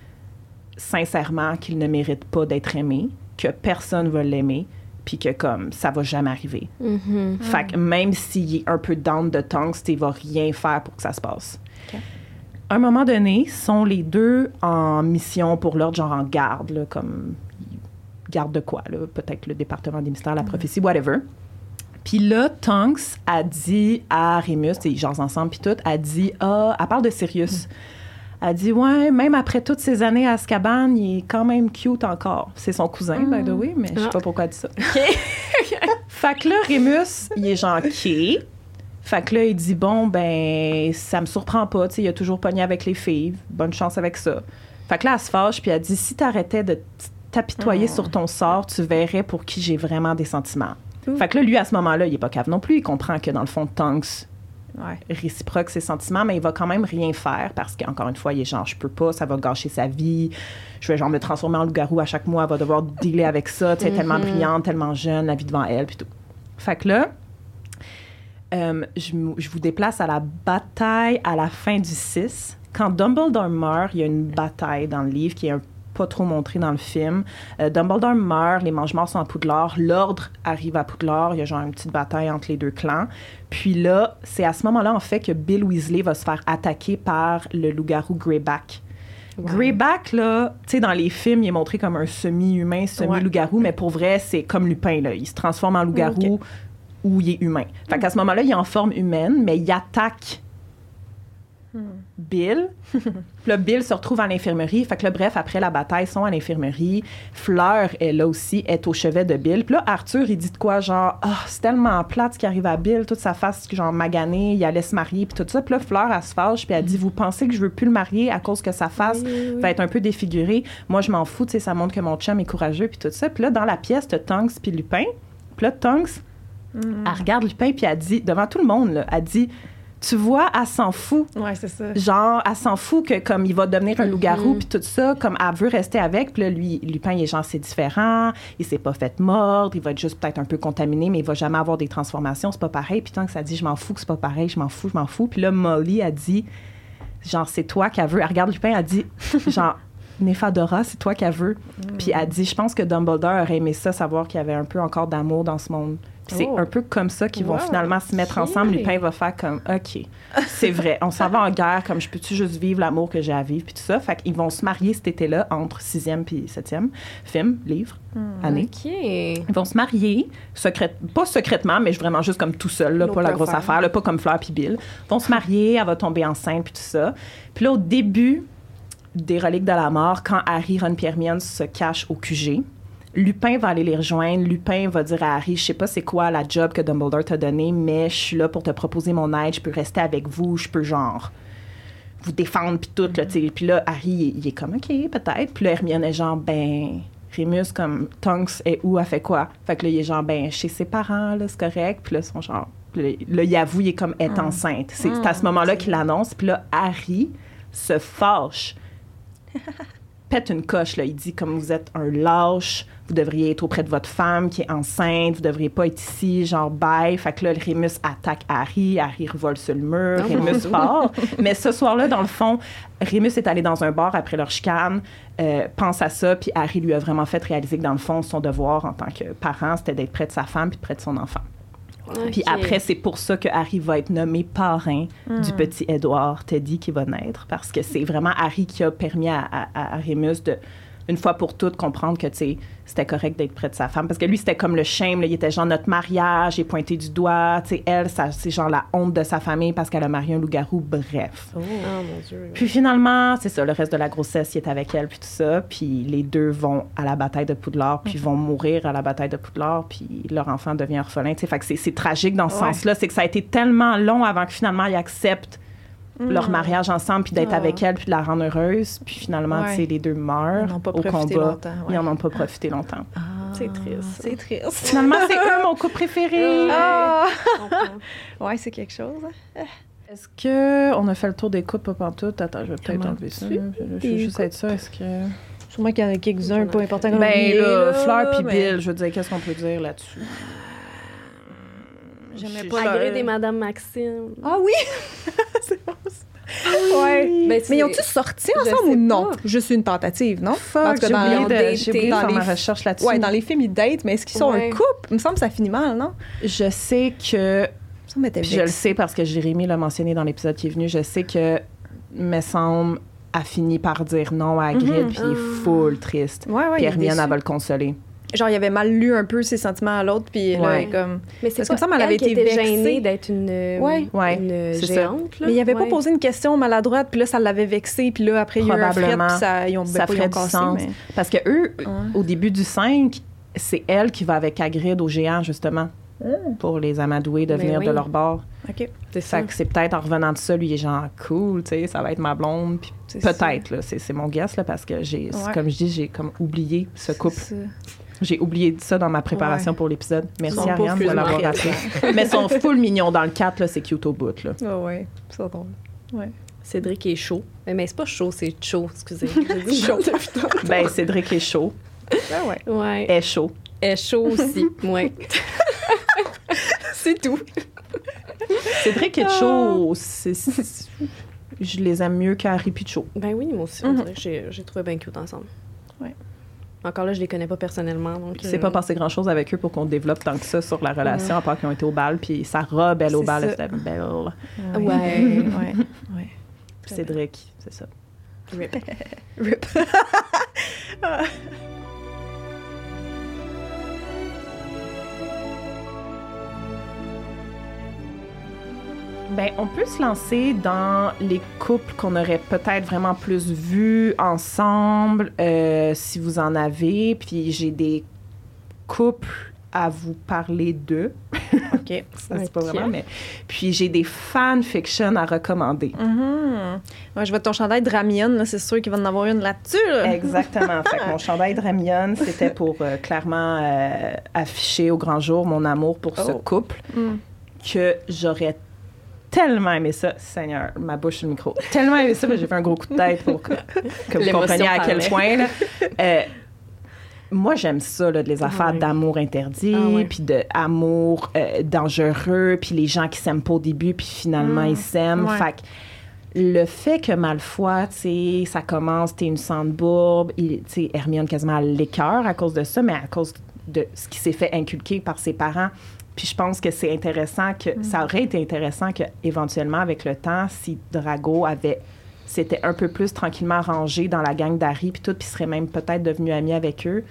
sincèrement qu'il ne mérite pas d'être aimé, que personne va l'aimer, puis que comme ça va jamais arriver. Mhm. Fait que même s'il est un peu down de Tonks, il va rien faire pour que ça se passe. À un moment donné, sont les deux en mission pour l'ordre, genre en garde, là, comme garde de quoi? Peut-être le département des mystères, la prophétie, whatever. Puis là, Tonks a dit à Remus, ils jasent ensemble, puis tout, a dit, ah, elle parle de Sirius. Elle dit, ouais, même après toutes ces années à Azkaban, il est quand même cute encore. C'est son cousin, by the way, mais je sais Ah. pas pourquoi elle dit ça. fait que là, Remus, il est genre, OK. Fait que là, il dit, bon, ben, ça me surprend pas, tu sais, il a toujours pogné avec les filles. Bonne chance avec ça. Fait que là, elle se fâche, puis elle dit, si t'arrêtais de t'apitoyer sur ton sort, tu verrais pour qui j'ai vraiment des sentiments. Ouh. Fait que là, lui, à ce moment-là, il est pas cave non plus. Il comprend que, dans le fond, Tonks Ouais. réciproque ses sentiments, mais il va quand même rien faire parce qu'encore une fois, il est genre, je peux pas, ça va gâcher sa vie. Je vais genre me transformer en loup-garou à chaque mois, elle va devoir dealer avec ça. Tu sais, tellement brillante, tellement jeune, la vie devant elle, puis tout. Fait que là, euh, je, je vous déplace à la bataille à la fin du 6. Quand Dumbledore meurt, il y a une bataille dans le livre qui est un pas trop montrée dans le film. Euh, Dumbledore meurt, les mange-morts sont à Poudlard, l'ordre arrive à Poudlard, il y a genre une petite bataille entre les deux clans. Puis là, c'est à ce moment-là, en fait, que Bill Weasley va se faire attaquer par le loup-garou Greyback. Greyback, là, tu sais, dans les films, il est montré comme un semi-humain, semi-loup-garou, mais pour vrai, c'est comme Lupin, là. Il se transforme en loup-garou ou il est humain. Fait qu'à ce moment-là, il est en forme humaine, mais il attaque Bill. Puis là, Bill se retrouve à l'infirmerie. Fait que là, bref, après la bataille, ils sont à l'infirmerie. Fleur est là aussi, est au chevet de Bill. Puis là, Arthur, il dit de quoi, genre, ah, c'est tellement plate ce qui arrive à Bill, toute sa face, genre, maganée, il allait se marier, puis tout ça. Puis là, Fleur, elle se fâche, puis elle dit, vous pensez que je veux plus le marier à cause que sa face va être un peu défigurée? Moi, je m'en fous, tu sais, ça montre que mon chum est courageux, puis tout ça. Puis là, dans la pièce, t'as Tonks puis Lupin. Puis là, Tonks, elle regarde Lupin, puis elle dit, devant tout le monde, là, elle dit, tu vois, elle s'en fout. Ouais, c'est ça. Genre, elle s'en fout que comme il va devenir un loup-garou Mhm. puis tout ça, comme elle veut rester avec. Puis là, lui, Lupin, il est genre, c'est différent. Il s'est pas fait mordre. Il va être juste peut-être un peu contaminé, mais il va jamais avoir des transformations. C'est pas pareil. Puis tant que ça dit, je m'en fous que c'est pas pareil, je m'en fous, je m'en fous. Puis là, Molly a dit, genre, c'est toi qu'elle veut. Elle regarde Lupin, elle dit, genre, Nefadora, c'est toi qu'elle veut. Puis elle dit, je pense que Dumbledore aurait aimé ça, savoir qu'il y avait un peu encore d'amour dans ce monde. C'est Oh. un peu comme ça qu'ils vont Wow. finalement se mettre ensemble. Lupin va faire comme, OK, c'est vrai, on s'en va en guerre, comme je peux-tu juste vivre l'amour que j'ai à vivre, puis tout ça. Fait qu'ils vont se marier cet été-là entre sixième puis septième film, livre, année. OK. Ils vont se marier, secrète, pas secrètement, mais vraiment juste comme tout seul, là, pas la grosse affaire, là, pas comme Fleur puis Bill. Ils vont se marier, elle va tomber enceinte puis tout ça. Puis là, au début des Reliques de la mort, quand Harry, Ron et Hermione se cachent au QG, Lupin va aller les rejoindre. Lupin va dire à Harry, je sais pas c'est quoi la job que Dumbledore t'a donné, mais je suis là pour te proposer mon aide, je peux rester avec vous, je peux genre vous défendre puis tout là. Puis là Harry il, il est comme OK, peut-être. Puis là Hermione est genre ben Remus comme Tonks est où, elle fait quoi? Fait que là il est genre ben chez ses parents là, c'est correct. Puis là sont genre là, là, il avoue il est comme est enceinte. C'est à ce moment-là qu'il l'annonce. Puis là Harry se fâche pète une coche. Là. Il dit comme vous êtes un lâche, vous devriez être auprès de votre femme qui est enceinte, vous devriez pas être ici, genre bye. Fait que là, le Rémus attaque Harry, Harry revole sur le mur, Oh, Rémus part. Mais ce soir-là, dans le fond, Rémus est allé dans un bar après leur chicane, euh, pense à ça, puis Harry lui a vraiment fait réaliser que dans le fond, son devoir en tant que parent, c'était d'être près de sa femme puis près de son enfant. Puis après, c'est pour ça que Harry va être nommé parrain du petit Édouard Teddy qui va naître, parce que c'est vraiment Harry qui a permis à, à, à Remus de, une fois pour toutes, comprendre que, tu sais, c'était correct d'être près de sa femme. Parce que lui, c'était comme le shame, là, il était genre notre mariage, il est pointé du doigt, tu sais, elle, ça, c'est genre la honte de sa famille parce qu'elle a marié un loup-garou, bref. Oh mon Dieu. Puis finalement, c'est ça, le reste de la grossesse, il est avec elle, puis tout ça. Puis les deux vont à la bataille de Poudlard, puis vont mourir à la bataille de Poudlard, puis leur enfant devient orphelin. Tu sais, fait que c'est, tragique dans ce Ouais. sens-là. C'est que ça a été tellement long avant que finalement ils leur mariage ensemble, puis d'être Ah. avec elle, puis de la rendre heureuse. Puis finalement, Ouais. tu sais, les deux meurent Ils pas au combat. ouais. Ils n'en ont pas profité longtemps. C'est triste. C'est triste. Finalement, c'est eux mon couple préféré. Ah! Ouais, c'est quelque chose. hein. Est-ce que on a fait le tour des couples pas pantoute? Attends, je vais peut-être enlever ça. Je veux juste être ça. Est-ce que... Sûrement qu'il y en a quelques-uns un peu importants comme Ben là, Fleur puis mais Bill, je veux dire, qu'est-ce qu'on peut dire là-dessus? J'aimais pas À leur- gré des Madame Maxime. Ah oui! c'est bon, ça. Ouais. Ben, Mais ils ont-ils sorti ensemble ou non? pas. Juste une tentative, non? Fuck, Parce que j'ai dans- oublié de, oublié ma recherche là-dessus. Ouais, dans les films, ils datent, mais est-ce qu'ils sont Ouais. un couple? Il me semble que ça finit mal, non? Je sais que, était je le sais parce que Jérémy l'a mentionné dans l'épisode qui est venu, je sais que, me semble, a fini par dire non à Mhm. puis il est Ah. full triste. Ouais, ouais, puis Hermione, elle va le consoler. Genre, il avait mal lu un peu ses sentiments à l'autre, puis là, Ouais. comme. Mais c'est que ça, elle avait été gênée d'être une, Ouais. Ouais, une c'est ça. géante. là. Mais il avait pas posé une question maladroite, puis là, ça l'avait vexé, puis là, après, il y a eu un fret, puis ça, ils ont, ben, Ça pas, ils ferait ont du cassé, sens. mais- Parce que eux, Ouais. au début du 5, c'est elle qui va avec Hagrid au géant, justement, pour les amadouer de Mais venir oui. de leur bord. OK. C'est ça. Que c'est peut-être en revenant de ça, lui, il est genre cool, tu sais, ça va être ma blonde. Peut-être, là, c'est c'est mon guess, là, parce que j'ai, comme je dis, j'ai comme oublié ce couple. Ça. J'ai oublié ça dans ma préparation Ouais. pour l'épisode. Merci Ariane de l'avoir rappelé. Mais son full mignon dans le 4, là, c'est cute au bout, là. Ah ouais, c'est drôle. Ouais. Cédric est chaud. Mais, mais c'est pas chaud, c'est chaud, excusez. Dit chaud. Ben, Cédric est chaud. Ah ouais. Ouais. Est chaud. Est chaud aussi. Ouais. C'est tout. Cédric est chaud. c'est- Je les aime mieux qu'Harry puis Cho. Ben oui, moi aussi, on dirait que j'ai, j'ai trouvé bien cute ensemble. Ouais. Encore là, je les connais pas personnellement. Donc, Il s'est euh, pas passé grand-chose avec eux pour qu'on développe tant que ça sur la relation, à part qu'ils ont été au bal, puis sa robe, elle, au bal, ça. elle était belle. Ouais. ouais. ouais. Puis Cédric, c'est ça. Rip. Rip. Ben, on peut se lancer dans les couples qu'on aurait peut-être vraiment plus vus ensemble, euh, si vous en avez. Puis j'ai des couples à vous parler d'eux. OK. Ça, c'est pas vraiment, mais... Puis j'ai des fanfictions à recommander. Mhm. Ouais, je vois ton chandail de Ramion, là, c'est sûr qu'il va en avoir une là-dessus. là. Exactement. fait que mon chandail de Ramion, c'était pour euh, clairement euh, afficher au grand jour mon amour pour ce Oh. couple Mm. que j'aurais tellement aimé ça. Seigneur, ma bouche sur le micro. Tellement aimé ça, mais j'ai fait un gros coup de tête pour que, que vous compreniez à quel point. là. Euh, moi, j'aime ça, là, les affaires ouais. d'amour interdit, Ah ouais. puis d'amour dangereux, puis les gens qui s'aiment pas au début, puis finalement, Mm. ils s'aiment. Ouais. Fait que le fait que Malfoy, tu sais, ça commence, t'es une sandbourbe, tu sais, Hermione quasiment à l'écœur à cause de ça, mais à cause de ce qui s'est fait inculquer par ses parents. Puis je pense que c'est intéressant que ça aurait été intéressant que éventuellement avec le temps, si Drago avait s'était un peu plus tranquillement rangé dans la gang d'Harry puis tout, puis serait même peut-être devenu ami avec eux,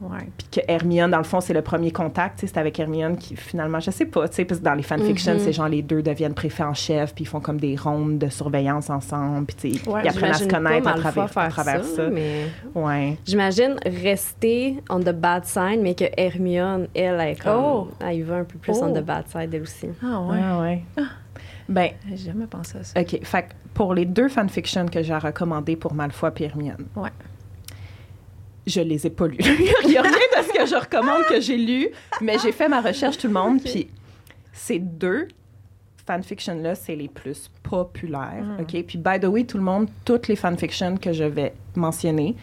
Ouais. puis que Hermione, dans le fond, c'est le premier contact. C'est avec Hermione qui, finalement, je sais pas, tu sais, parce que dans les fanfictions, Mhm. c'est genre les deux deviennent préfets en chef, puis ils font comme des rondes de surveillance ensemble, puis Ouais, ils apprennent à se connaître à travers, à faire travers ça. Mais Ouais. j'imagine rester on the bad side, mais que Hermione, elle, elle, est comme, Oh. elle y va un peu plus on Oh. the bad side, elle aussi. Ah ouais. Ouais, ouais. Ben, J'ai jamais pensé à ça. OK. Fait que pour les deux fanfictions que j'ai recommandées pour Malfoy et Hermione, Ouais. Je les ai pas lus. Il y a rien de ce que je recommande que j'ai lu, mais j'ai fait ma recherche, tout le monde, puis ces deux fanfictions-là, c'est les plus populaires, Mm. OK? Puis, by the way, tout le monde, toutes les fanfictions que je vais mentionner,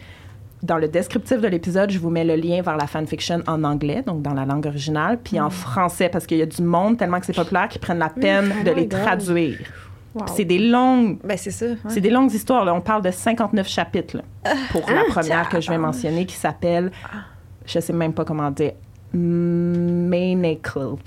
dans le descriptif de l'épisode, je vous mets le lien vers la fanfiction en anglais, donc dans la langue originale, puis Mm. en français, parce qu'il y a du monde, tellement que c'est populaire, qui prennent la peine de les traduire. Wow. C'est des longues Ben, c'est ça. ouais. c'est des longues histoires. Là. On parle de 59 chapitres là, pour la première que je vais mentionner qui s'appelle, je sais même pas comment dire, Manacled.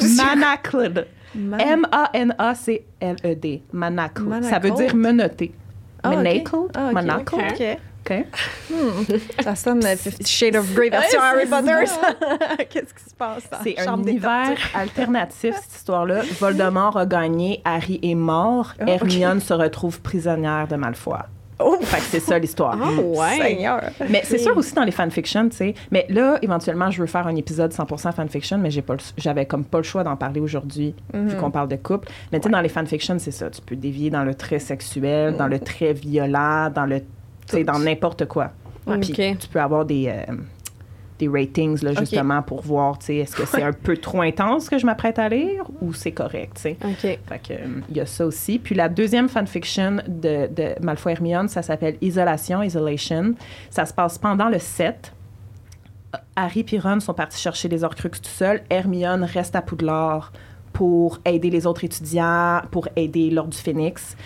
Manacled. Man- M-A-N-A-C-L-E-D. Manacled. Ça veut dire menotté. Ah, ok. Manacled? Ah, Manacled? OK. OK. Ça sonne Fifty Shades of Grey version Harry Potter. Qu'est-ce qui se passe? C'est un univers alternatif, cette histoire-là. Voldemort a gagné, Harry est mort, Ah. Hermione se retrouve prisonnière de Malfoy. Oh, Fait que c'est ça l'histoire. Ah ouais! Seigneur. Mais c'est sûr aussi dans les fanfictions, tu sais. Mais là, éventuellement, je veux faire un épisode 100% fanfiction, mais j'ai pas le- j'avais comme pas le choix d'en parler aujourd'hui, vu Mhm. qu'on parle de couple. Mais tu sais, dans les fanfictions, c'est ça. Tu peux dévier dans le trait sexuel, dans le trait violent, dans le, sais, dans n'importe quoi. Ouais. Puis tu peux avoir des, euh, des ratings, là, justement, pour voir, tu sais, est-ce que c'est un peu trop intense que je m'apprête à lire ou c'est correct, tu sais. OK. Fait que, euh, il y a ça aussi. Puis la deuxième fanfiction de, de Malfoy Hermione, ça s'appelle Isolation, Isolation. Ça se passe pendant le 7. Harry et Ron sont partis chercher les Horcruxes tout seuls. Hermione reste à Poudlard pour aider les autres étudiants, pour aider l'Ordre du Phénix.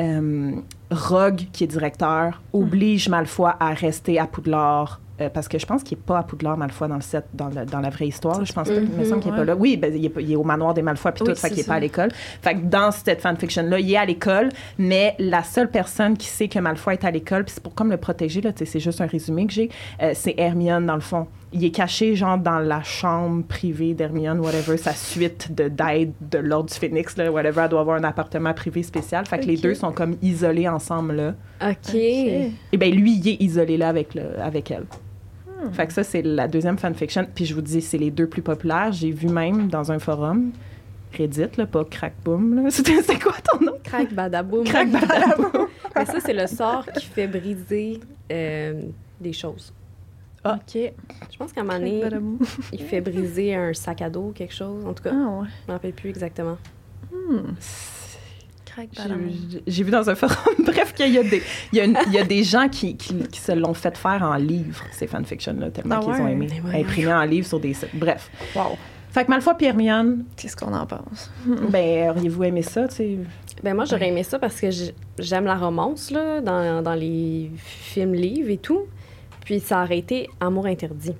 Euh, Rogue, qui est directeur, oblige Malfoy à rester à Poudlard. euh, parce que je pense qu'il n'est pas à Poudlard, Malfoy, dans, le set, dans, le- dans la vraie histoire. Je pense pas. Il me semble qu'il n'est pas là. Oui, ben, il, est, pas- il est au manoir des Malfoy, puis Oui, tout, fait qu'il n'est pas à l'école. Fait que dans cette fanfiction-là, il est à l'école, mais la seule personne qui sait que Malfoy est à l'école, puis c'est pour comme le protéger, c'est juste un résumé que j'ai, euh, c'est Hermione, dans le fond. Il est caché, genre, dans la chambre privée d'Hermione, whatever, sa suite de d'aide de l'Ordre du Phénix, là, whatever, elle doit avoir un appartement privé spécial. Fait que les deux sont comme isolés ensemble, là. OK. Et bien, lui, il est isolé là avec, le, avec elle. Fait que ça, c'est la deuxième fanfiction. Puis je vous dis, c'est les deux plus populaires. J'ai vu même dans un forum, Reddit, là, pas Crackboom, c'était quoi ton nom? Crac badaboum. Crack Badaboom. Mais ça, c'est le sort qui fait briser euh, des choses. Ah. OK. Je pense qu'à un moment donné, il fait briser un sac à dos ou quelque chose. En tout cas, Ah ouais. je me rappelle plus exactement. Crac, J'ai- J'ai vu dans un forum, bref, qu'il y a des, il y a, y des gens qui, qui, qui se l'ont fait faire en livre, ces fanfictions-là, tellement Ah qu'ils ouais? ont aimé. Ouais. Imprimés en livre sur des sites. Bref. Wow. Fait que Malfoy et Hermione, Qu'est-ce qu'on en pense? ben, auriez-vous aimé ça, tu sais? Ben moi, j'aurais aimé ça parce que j'ai- j'aime la romance, là, dans, dans les films, livres et tout. Puis ça aurait été Amour interdit.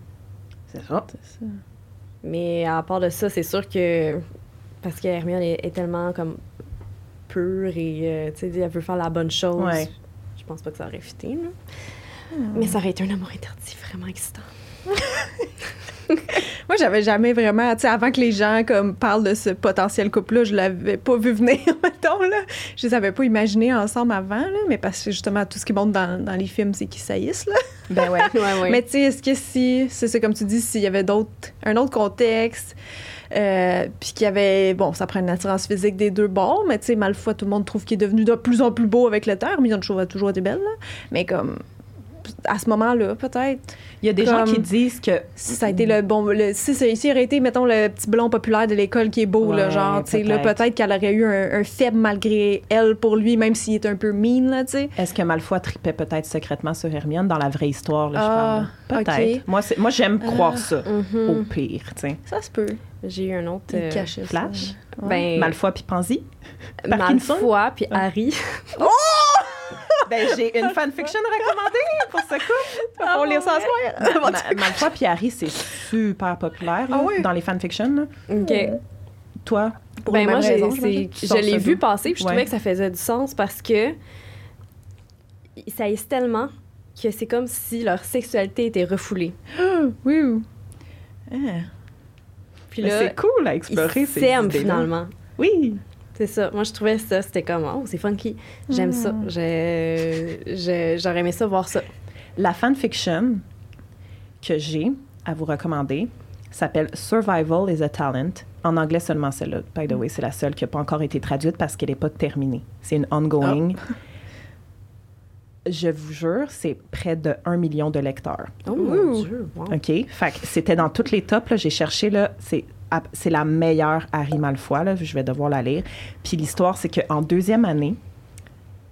C'est ça. Ça. Mais à part de ça, c'est sûr que... Parce que Hermione est, est tellement comme pure et, euh, tu sais, elle veut faire la bonne chose. Ouais. Je pense pas que ça aurait fité, là. Mais ça aurait été un amour interdit vraiment excitant. Moi, j'avais jamais vraiment, tu sais, avant que les gens comme parlent de ce potentiel couple-là, je l'avais pas vu venir, mettons, là. Je les avais pas imaginés ensemble avant, là, mais parce que justement, tout ce qui monte dans, dans les films, c'est qu'ils saillissent, là. Ben ouais. Ouais, ouais. Mais tu sais, est-ce que si, c'est ça, comme tu dis, s'il y avait d'autres, un autre contexte, euh, puis qu'il y avait, bon, ça prend une attirance physique des deux bords, mais tu sais, Malfoy, tout le monde trouve qu'il est devenu de plus en plus beau avec le temps. Hermione toujours a toujours été belle, là. Mais comme, à ce moment-là, peut-être, Il y a des gens qui disent que si ça a été le bon, le, si ça ici aurait été, mettons, le petit blond populaire de l'école qui est beau, là, genre, tu sais, là, peut-être. qu'elle aurait eu un, un faible malgré elle pour lui, même s'il est un peu mean, là, tu sais. Est-ce que Malfoy tripait peut-être secrètement sur Hermione dans la vraie histoire, là, je Ah, parle? là? Peut-être. ok. Moi, moi, j'aime croire ça, Mhm. au pire, tu sais. Ça se peut. J'ai eu un autre... Euh. Flash? Ouais. Ben, Malfoy puis Pansy? Malfoy puis Harry. Ben, j'ai une fanfiction recommandée pour ce couple. On lire ça à soir. Ma- Malfoy puis Harry, c'est super populaire là, Ah oui? dans les fanfictions. OK. Toi? Pour ben les moi. Tu je l'ai vu passer, puis je Ouais. trouvais que ça faisait du sens parce que ça hisse tellement que c'est comme si leur sexualité était refoulée. Oui. oui. Ah. Puis Mais là, c'est cool à ils explorer ces s'aiment finalement. Oui. C'est ça. Moi, je trouvais ça, c'était comme, oh, c'est funky. J'aime ça. Mm. J'aurais aimé ça voir ça. La fanfiction que j'ai à vous recommander s'appelle Survival is a Talent. En anglais seulement celle-là. By the way, c'est la seule qui n'a pas encore été traduite parce qu'elle n'est pas terminée. C'est une ongoing. Je vous jure, c'est près de 1 million de lecteurs. Oh mon Dieu. wow. OK? Fait que c'était dans toutes les tops. J'ai cherché, là, c'est, c'est la meilleure Harry Malfoy. Là, je vais devoir la lire. Puis l'histoire, c'est qu'en deuxième année,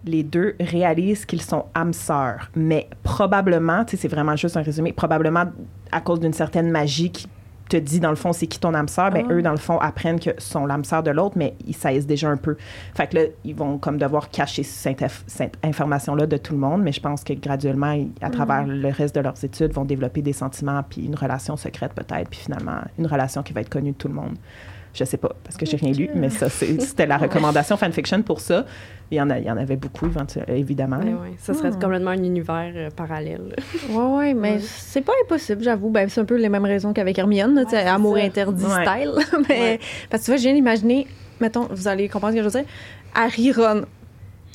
les deux réalisent qu'ils sont âmes sœurs. Mais probablement, tu sais, c'est vraiment juste un résumé, probablement à cause d'une certaine magie qui te dit, dans le fond, c'est qui ton âme sœur, ben Ah. eux, dans le fond, apprennent que sont l'âme sœur de l'autre, mais ils saillissent déjà un peu. Fait que là, ils vont comme devoir cacher cette, inf- cette information-là de tout le monde, mais je pense que graduellement, ils- à travers le reste de leurs études, vont développer des sentiments, puis une relation secrète peut-être, puis finalement, une relation qui va être connue de tout le monde. Je sais pas, parce que j'ai rien lu, mais ça, c'est- c'était la recommandation fanfiction pour ça. Il y en, a, il y en avait beaucoup, évidemment. Ouais, ouais. Ça serait Hmm. complètement un univers euh, parallèle. Ouais, ouais, mais Ouais. c'est pas impossible, j'avoue. Ben, c'est un peu les mêmes raisons qu'avec Hermione, là, tu sais, Ouais, amour ça. interdit Ouais. style. mais, Ouais. Parce que tu vois, je viens d'imaginer, mettons, vous allez comprendre ce que je veux dire, Harry Ron.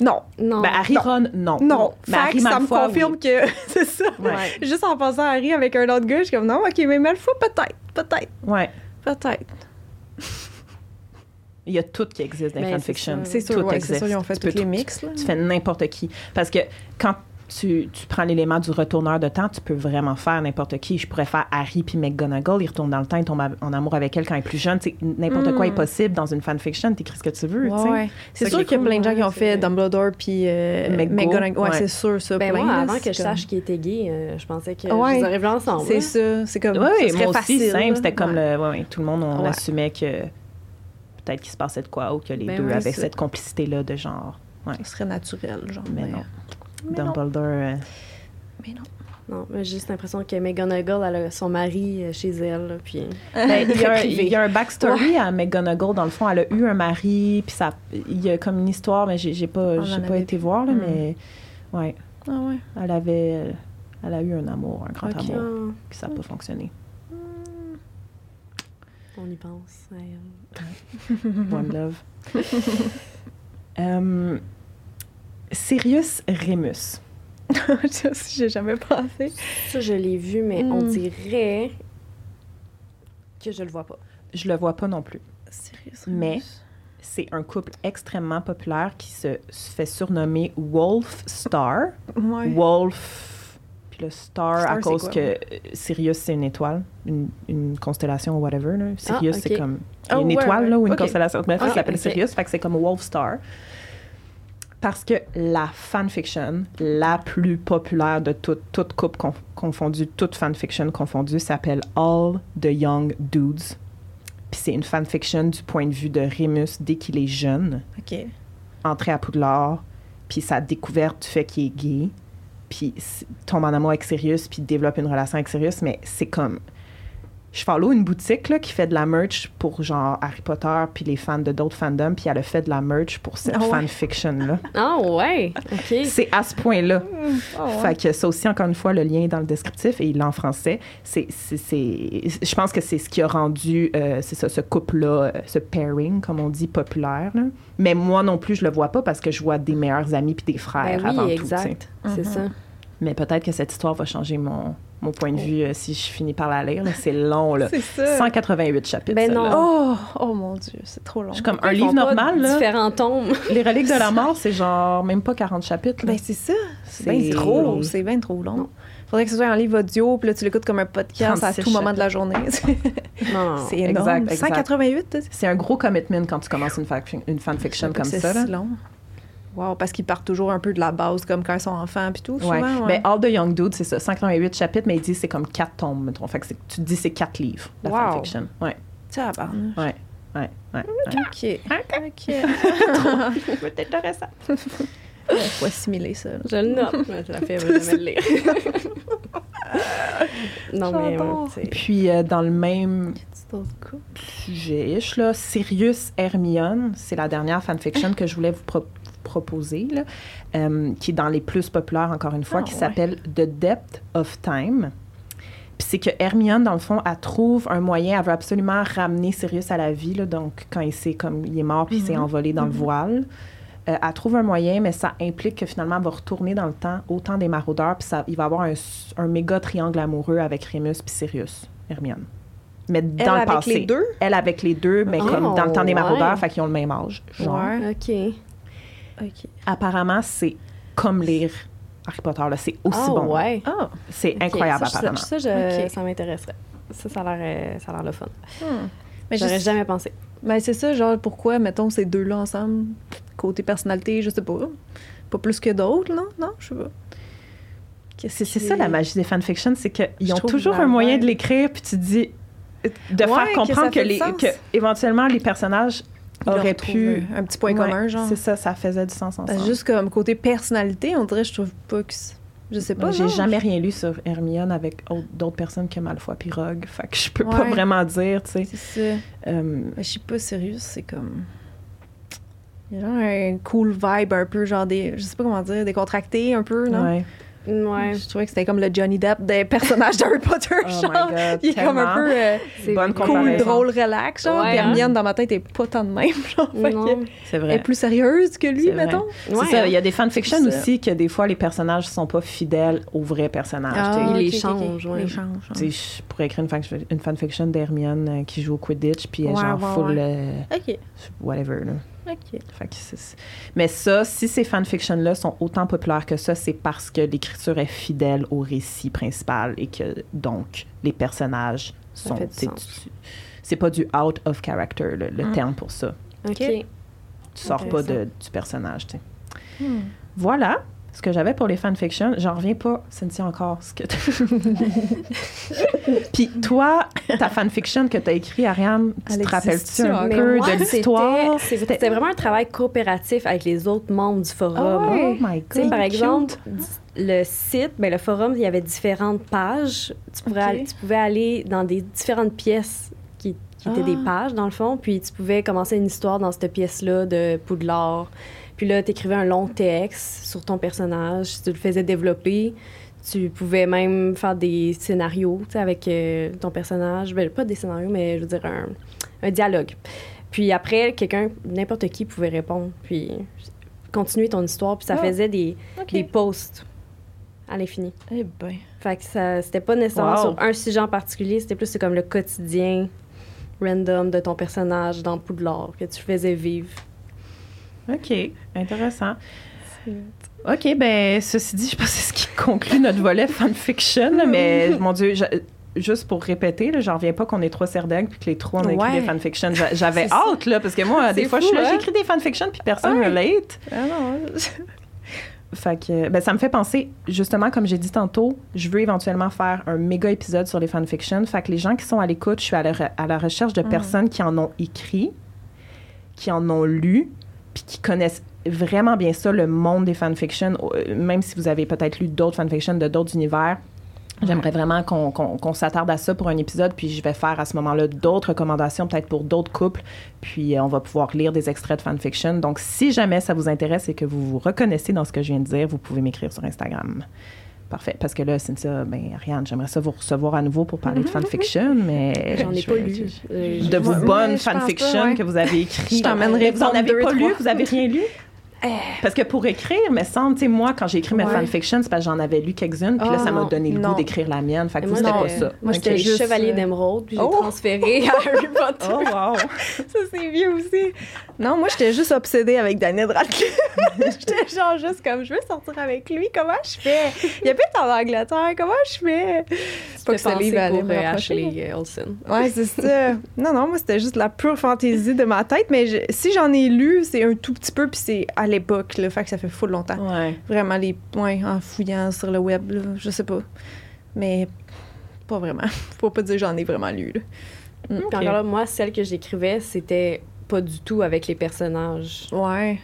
Non. Non. Ben, Harry Non. Ron, non. Non. Mais Harry que ça me confirme oui. que c'est ça. Ouais. Juste en pensant à Harry avec un autre gars, je suis comme, non, OK, mais Malfoy, peut-être, peut-être, Ouais. peut-être. Il y a tout qui existe dans les Ben, fanfictions. c'est sûr, Tout ouais, existe. c'est sûr, ils ont fait Tu peux tous les tout- mix. Tu fais n'importe qui. Parce que quand tu, tu prends l'élément du retourneur de temps, tu peux vraiment faire n'importe qui. Je pourrais faire Harry puis McGonagall, il retourne dans le temps, il tombe en amour avec elle quand elle est plus jeune. N'importe quoi Mm. est possible dans une fanfiction, t'écris ce que tu veux. Ouais, ouais. C'est sûr qu'il y a cool, plein de gens ouais, qui ont fait. Dumbledore puis euh, McGo, McGonagall. Ouais, ouais. c'est sûr, ça. Ben plein, moi, là, avant que je sache qu'il était gay, euh, je pensais que Ouais. je les ensemble. C'est ça. C'est comme. Oui, ça serait moi aussi, facile, simple. C'était comme Ouais. le. ouais, ouais, tout le monde, on Ouais. assumait que peut-être qu'il se passait de quoi ou que les Ben deux oui, avaient cette complicité-là de genre. Ça serait naturel, genre. Mais non. Mais non. Dumbledore. euh, Mais non. Non, mais j'ai juste l'impression que McGonagall, elle a son mari euh, chez elle, puis... Ben, il, y a, il privé. y a un backstory à McGonagall, dans le fond. Elle a eu un mari, puis ça, il y a comme une histoire, mais j'ai pas, pas été voir, là, Hmm. mais ouais, Ah ouais. elle avait, elle a eu un amour, un grand amour, Ah, puis ça n'a pas fonctionné. On y pense. ouais, euh. One love. Euh, Sirius Remus. J'ai jamais pensé. Ça, je l'ai vu, mais on Mm. dirait que je le vois pas. Je le vois pas non plus. Sérieux, Mais- C'est un couple extrêmement populaire qui se, se fait surnommer Wolf Star. Ouais. Wolf, le star, Star, à cause quoi, que euh, Sirius, c'est une étoile, une, une constellation ou whatever. Là. Sirius, c'est comme Ah, une ouais, étoile ouais. là, ou une Ok. constellation. Bref, Ah, ça s'appelle. Sirius, fait que c'est comme Wolf Star. Parce que la fanfiction la plus populaire de toute, toute couple conf- confondue, toute fanfiction confondue, s'appelle All the Young Dudes. Puis c'est une fanfiction du point de vue de Remus dès qu'il est jeune OK. entrer à Poudlard, puis sa découverte du fait qu'il est gay, puis tombe en amour avec Sirius, puis développe une relation avec Sirius, mais c'est comme... Je follow une boutique là, qui fait de la merch pour genre Harry Potter, puis les fans de d'autres fandoms, puis elle a fait de la merch pour cette Ah ouais? fanfiction-là. Ah ouais, OK. C'est à ce point-là. Oh, ouais. Fait que ça aussi, encore une fois, le lien est dans le descriptif et il est en français. C'est, c'est, c'est- je pense que c'est ce qui a rendu euh, c'est ça, ce couple-là, euh, ce pairing, comme on dit, populaire. là. Mais moi non plus, je le vois pas parce que je vois des meilleurs amis puis des frères Ben avant oui, tout. sais. exact. C'est Mhm. ça. Mais peut-être que cette histoire va changer mon, mon point de vue euh, si je finis par la lire. C'est long, là. C'est ça. 188 chapitres. Ben non. Oh, oh mon Dieu, c'est trop long. Je suis comme un livre normal, là. Différents tomes. Les reliques de la mort, c'est genre même pas 40 chapitres. là. Ben c'est ça. C'est C'est- bien trop. C'est bien trop long. Non. Faudrait que ce soit un livre audio, puis là, tu l'écoutes comme un podcast à 36 tout moment de la journée. Non, c'est énorme. Exact, exact. 188, t'as dit? C'est un gros commitment quand tu commences une, une fanfiction comme C'est ça. si long. Wow, parce qu'ils partent toujours un peu de la base, comme quand ils sont enfants, puis tout, Ouais. souvent. Mais All the Young Dude, c'est ça, 188 chapitres, mais ils disent c'est comme 4 tomes, mettons. Fait que c'est- tu te dis c'est 4 livres, la Wow. fanfiction. Ouais, Tabarnak. ouais, ouais, ouais. ouais. OK. OK. C'est intéressant. Faut assimiler ça. là. Je le note. Mais La jamais le lire. non, mais ouais. Puis euh, dans le même sujet, là, Sirius Hermione, c'est la dernière fanfiction que je voulais vous pro- proposer, là, euh, qui est dans les plus populaires, encore une fois, Ah, qui ouais. s'appelle The Depth of Time. Puis c'est que Hermione, dans le fond, elle trouve un moyen, elle veut absolument ramener Sirius à la vie, là, donc quand il, s'est comme, il est mort puis il s'est Mhm. envolé dans le voile. Euh, elle trouve un moyen, mais ça implique que finalement, elle va retourner dans le temps, au temps des maraudeurs, puis ça, il va avoir un, méga triangle amoureux avec Remus puis Sirius, Hermione. Mais dans Elle le avec passé. les deux? Elle avec les deux, mais Oh, comme dans le temps des ouais. maraudeurs, fait qu'ils ont le même âge. Genre. Ouais. OK. Apparemment, c'est comme lire Harry Potter, là. C'est aussi Ah bon. ouais. Ah. C'est incroyable, ça, apparemment. Ça, ça, je- Ok. ça m'intéresserait. Ça, ça a l'air, euh, ça a l'air le fun. Hmm. Mais J'aurais jamais pensé. Ben, c'est ça, genre, pourquoi, mettons, ces deux-là ensemble, côté personnalité, je sais pas. Pas plus que d'autres, non? Non, je sais pas. C'est c'est ça la magie des fanfictions, c'est qu'ils ont toujours un moyen de l'écrire, puis tu te dis. de Ouais, faire que comprendre que, du les, que éventuellement les personnages Trouvent pu. Un petit point Ouais, commun, genre. C'est ça, ça faisait du sens ensemble. Ben, juste comme côté personnalité, on dirait, je trouve pas que. Je sais pas. Moi, j'ai jamais rien lu sur Hermione avec autre- d'autres personnes que Malfoy puis Rogue. Fait que je peux pas vraiment dire, tu sais. C'est ça. Euh, Ben, je suis pas sérieuse, c'est comme. Il y a genre un cool vibe un peu, genre des. Je sais pas comment dire, décontracté un peu, non? ouais. Ouais. Je trouvais que c'était comme le Johnny Depp des personnages d'Harry Potter, Oh my genre. God, il est comme un peu euh, Bonne cool, comparaison. drôle, relax, genre. Ouais, Puis hein? Hermione, dans ma tête, est pas tant de même, genre. C'est elle est vrai. plus sérieuse que lui, vrai. mettons. C'est Ouais, ça, hein. il y a des fanfictions aussi que des fois les personnages sont pas fidèles aux vrais personnages. Ah, tu sais. il les change, ouais. Il change. Tu sais, je pourrais écrire une, fan- une fanfiction d'Hermione euh, qui joue au Quidditch, puis elle est Ouais, genre ouais, full ouais. euh, OK. whatever. Là. OK. Fait que c'est- Mais ça, si ces fanfictions-là sont autant populaires que ça, c'est parce que l'écriture est fidèle au récit principal et que donc les personnages Ça sont. C'est pas du out of character, le, le Mm. terme pour ça. OK. Tu sors pas de, du personnage, tu sais. Hmm. Voilà. Ce que j'avais pour les fanfictions, j'en reviens pas, Cynthia, encore. Ce que Puis toi, ta fanfiction que tu as écrit, Ariane, tu Elle te rappelles-tu un peu moi, de l'histoire? c'est- C'était vraiment un travail coopératif avec les autres membres du forum. Ah ouais. Oh my Tu God, par exemple, le site, ben, le forum, il y avait différentes pages. Tu, aller- tu pouvais aller dans des différentes pièces qui, qui étaient Ah. des pages, dans le fond, puis tu pouvais commencer une histoire dans cette pièce-là de Poudlard. Puis là, tu écrivais un long texte sur ton personnage, tu le faisais développer. Tu pouvais même faire des scénarios avec euh, ton personnage. Ben, pas des scénarios, mais je veux dire un, un dialogue. Puis après, quelqu'un, n'importe qui pouvait répondre. Puis continuer ton histoire. Puis ça Ah. faisait des, posts à l'infini. Eh ben. Fait que ça, c'était pas nécessairement Wow. sur un sujet en particulier, c'était plus comme le quotidien random de ton personnage dans Poudlard que tu faisais vivre. OK, intéressant. OK, ben ceci dit, je pense que c'est ce qui conclut notre volet fanfiction, mais mon Dieu, je- juste pour répéter, là, j'en reviens pas qu'on est trois serdègues puis que les trois on a écrit Ouais. des fanfictions. J'a- J'avais hâte, là, parce que moi, des fois, je suis là, hein? j'écris des fanfictions puis personne Ouais. relate. Ah non. Fait que, ben, ça me fait penser, justement, comme j'ai dit tantôt, je veux éventuellement faire un méga épisode sur les fanfictions. Fait que les gens qui sont à l'écoute, je suis à la, re- à la recherche de Mm. personnes qui en ont écrit, qui en ont lu, puis qui connaissent vraiment bien ça, le monde des fanfictions, même si vous avez peut-être lu d'autres fanfictions de d'autres univers. J'aimerais vraiment qu'on s'attarde à ça pour un épisode, puis je vais faire à ce moment-là d'autres recommandations, peut-être pour d'autres couples, puis euh, on va pouvoir lire des extraits de fanfiction. Donc, si jamais ça vous intéresse et que vous vous reconnaissez dans ce que je viens de dire, vous pouvez m'écrire sur Instagram. Parfait. Parce que là, Cynthia, ben, Ariane, j'aimerais ça vous recevoir à nouveau pour parler de fanfiction, mais. J'en ai je pas lu. Euh, De vos bonnes fanfictions ouais. que vous avez écrites. Je t'emmènerai Vous en prendre avez deux, pas lu? Vous avez rien lu? Parce que pour écrire, me semble, tu sais, moi, quand j'ai écrit mes Ouais. fanfictions, c'est parce que j'en avais lu quelques-unes, puis là, Ah, ça m'a non, donné le non. goût d'écrire la mienne. Fait que c'était pas ça. Moi, j'étais juste, chevaliers euh, d'émeraude, puis j'ai Oh! transféré à Harry Potter. Oh, wow! Ça, c'est vieux aussi. Non, moi, j'étais juste obsédée avec Daniel Radcliffe. j'étais genre juste comme, je veux sortir avec lui. Comment je fais? Il habite en Angleterre. Comment je fais? Pas que ce livre allait pour me euh. Ashley Olsen. Ouais, c'est ça. Non, non, moi, c'était juste la pure fantaisie de ma tête. Mais je- si j'en ai lu, c'est un tout petit peu, puis c'est à l'époque, là. Fait que ça fait fou longtemps. Ouais. Vraiment, les. Ouais, en fouillant sur le web, là. Je sais pas. Mais pas vraiment. Faut pas dire que j'en ai vraiment lu, là. Puis encore là, moi, celle que j'écrivais, c'était pas du tout avec les personnages. Ouais.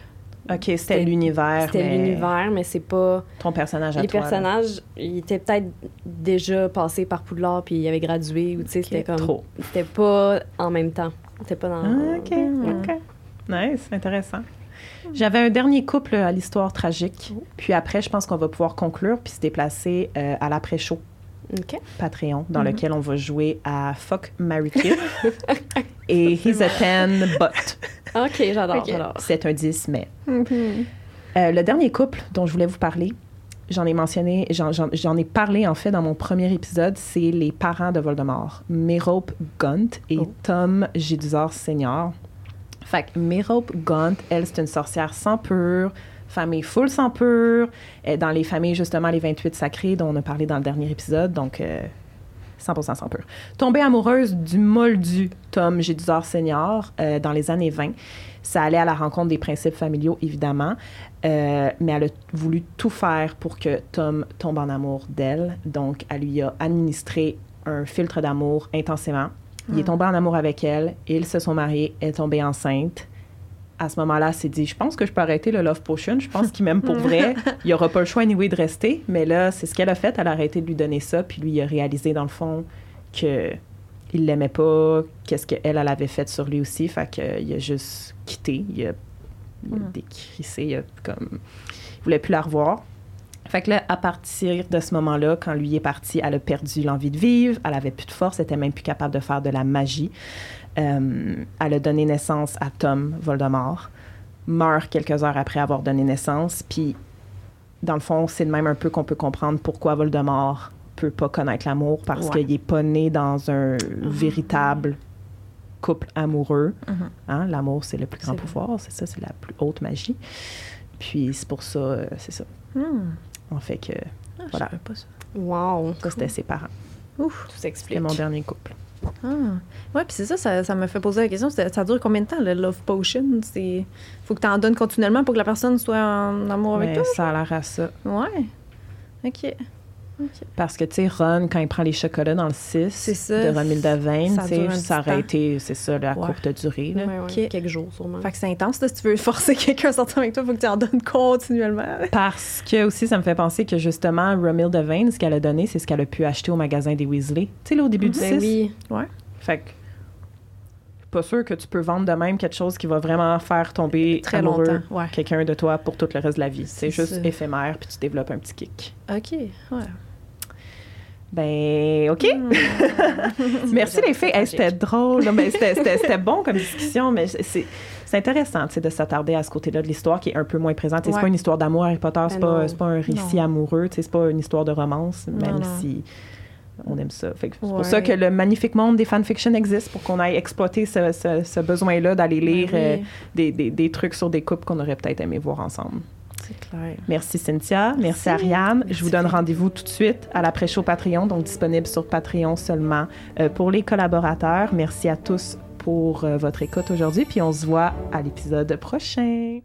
OK, c'était l'univers. C'était mais l'univers, mais c'est pas... Ton personnage à les toi. là. personnages, ils étaient peut-être déjà passés par Poudlard, puis ils avaient gradué, ou tu sais, c'était comme... Trop. C'était pas en même temps. C'était pas dans... Ah, OK, OK. Nice, intéressant. J'avais un dernier couple à l'histoire tragique. Puis après, je pense qu'on va pouvoir conclure puis se déplacer euh, à l'après-show. Patreon, dans Mhm. lequel on va jouer à Fuck, Mary Kill et He's a 10 But. OK, j'adore, Ok. j'adore. C'est un 10, mais. Euh, le dernier couple dont je voulais vous parler, j'en ai mentionné, j'en ai parlé en fait dans mon premier épisode, c'est les parents de Voldemort, Merope Gunt et Oh. Tom Jedusor Senior. Fait que Merope Gunt, elle, c'est une sorcière sans pur, famille full sans pur, euh, dans les familles justement les 28 sacrés dont on a parlé dans le dernier épisode, donc euh, 100% sans pur. Tombée amoureuse du moldu Tom Jedusor Senior euh, dans les années 20. Ça allait à la rencontre des principes familiaux, évidemment, euh, mais elle a voulu tout faire pour que Tom tombe en amour d'elle. Donc, elle lui a administré un filtre d'amour intensément. Il est tombé en amour avec elle, ils se sont mariés, elle est tombée enceinte. À ce moment-là, elle s'est dit, je pense que je peux arrêter le Love Potion, je pense qu'il m'aime pour vrai. Il n'y aura pas le choix anyway de rester, mais là, c'est ce qu'elle a fait, elle a arrêté de lui donner ça, puis lui il a réalisé dans le fond que il l'aimait pas, qu'est-ce qu'elle, elle avait fait sur lui aussi, fait qu'il a juste quitté, il a, il a Mhm. décrissé, il a comme... Il voulait plus la revoir. Fait que là, à partir de ce moment-là, quand lui est parti, elle a perdu l'envie de vivre, elle avait plus de force, elle était même plus capable de faire de la magie. Euh, elle a donné naissance à Tom Voldemort, meurt quelques heures après avoir donné naissance, puis dans le fond, c'est de même un peu qu'on peut comprendre pourquoi Voldemort peut pas connaître l'amour, parce Ouais. qu'il est pas né dans un véritable couple amoureux. Mhm. Hein, L'amour, c'est le plus grand pouvoir, c'est ça, c'est la plus haute magie. Puis c'est pour ça, euh, c'est ça. Hmm. En fait que Ah, je Voilà. pas ça. Wow. ça, c'était ses parents. Ouf. Tout C'était s'explique. mon dernier couple. Ah. Ouais, puis c'est ça, ça, ça me fait poser la question, ça, ça dure combien de temps, le Love Potion? C'est... Faut que tu en donnes continuellement pour que la personne soit en amour avec toi? ça a l'air à ça. Ouais. OK. Parce que, tu sais, Ron, quand il prend les chocolats dans le 6 C'est ça. de Romilda Vane, Ça ça aurait été, c'est ça, la Ouais. courte durée. Là. Ouais, ouais, Ok. Quelques jours, sûrement. Fait que c'est intense, là, si tu veux forcer quelqu'un à sortir avec toi, faut que tu en donnes continuellement. Parce que aussi, ça me fait penser que justement, Romilda Vane, ce qu'elle a donné, c'est ce qu'elle a pu acheter au magasin des Weasley. Tu sais, là, au début du 6. Ben oui. Fait que, je suis pas sûr que tu peux vendre de même quelque chose qui va vraiment faire tomber Très longtemps, ouais. quelqu'un de toi pour tout le reste de la vie. C'est C'est juste ça. éphémère, puis tu développes un petit kick. OK, ouais. Ben, OK. Hmm. Merci les filles. Hey, c'était drôle. Mais c'était- bon comme discussion, mais c'est c'est intéressant de s'attarder à ce côté-là de l'histoire qui est un peu moins présente. C'est pas une histoire d'amour Harry Potter, c'est Ben pas, pas un récit Non. amoureux, c'est pas une histoire de romance, même non. si on aime ça. Fait que C'est Ouais. pour ça que le magnifique monde des fanfictions existe, pour qu'on aille exploiter ce, ce- ce besoin-là d'aller lire Ben euh, oui, des, des- des trucs sur des couples qu'on aurait peut-être aimé voir ensemble. C'est clair. Merci Cynthia, merci, Merci. Ariane. Je vous donne rendez-vous tout de suite à l'après-show Patreon, donc disponible sur Patreon seulement euh, pour les collaborateurs. Merci à tous pour euh, votre écoute aujourd'hui, puis on se voit à l'épisode prochain.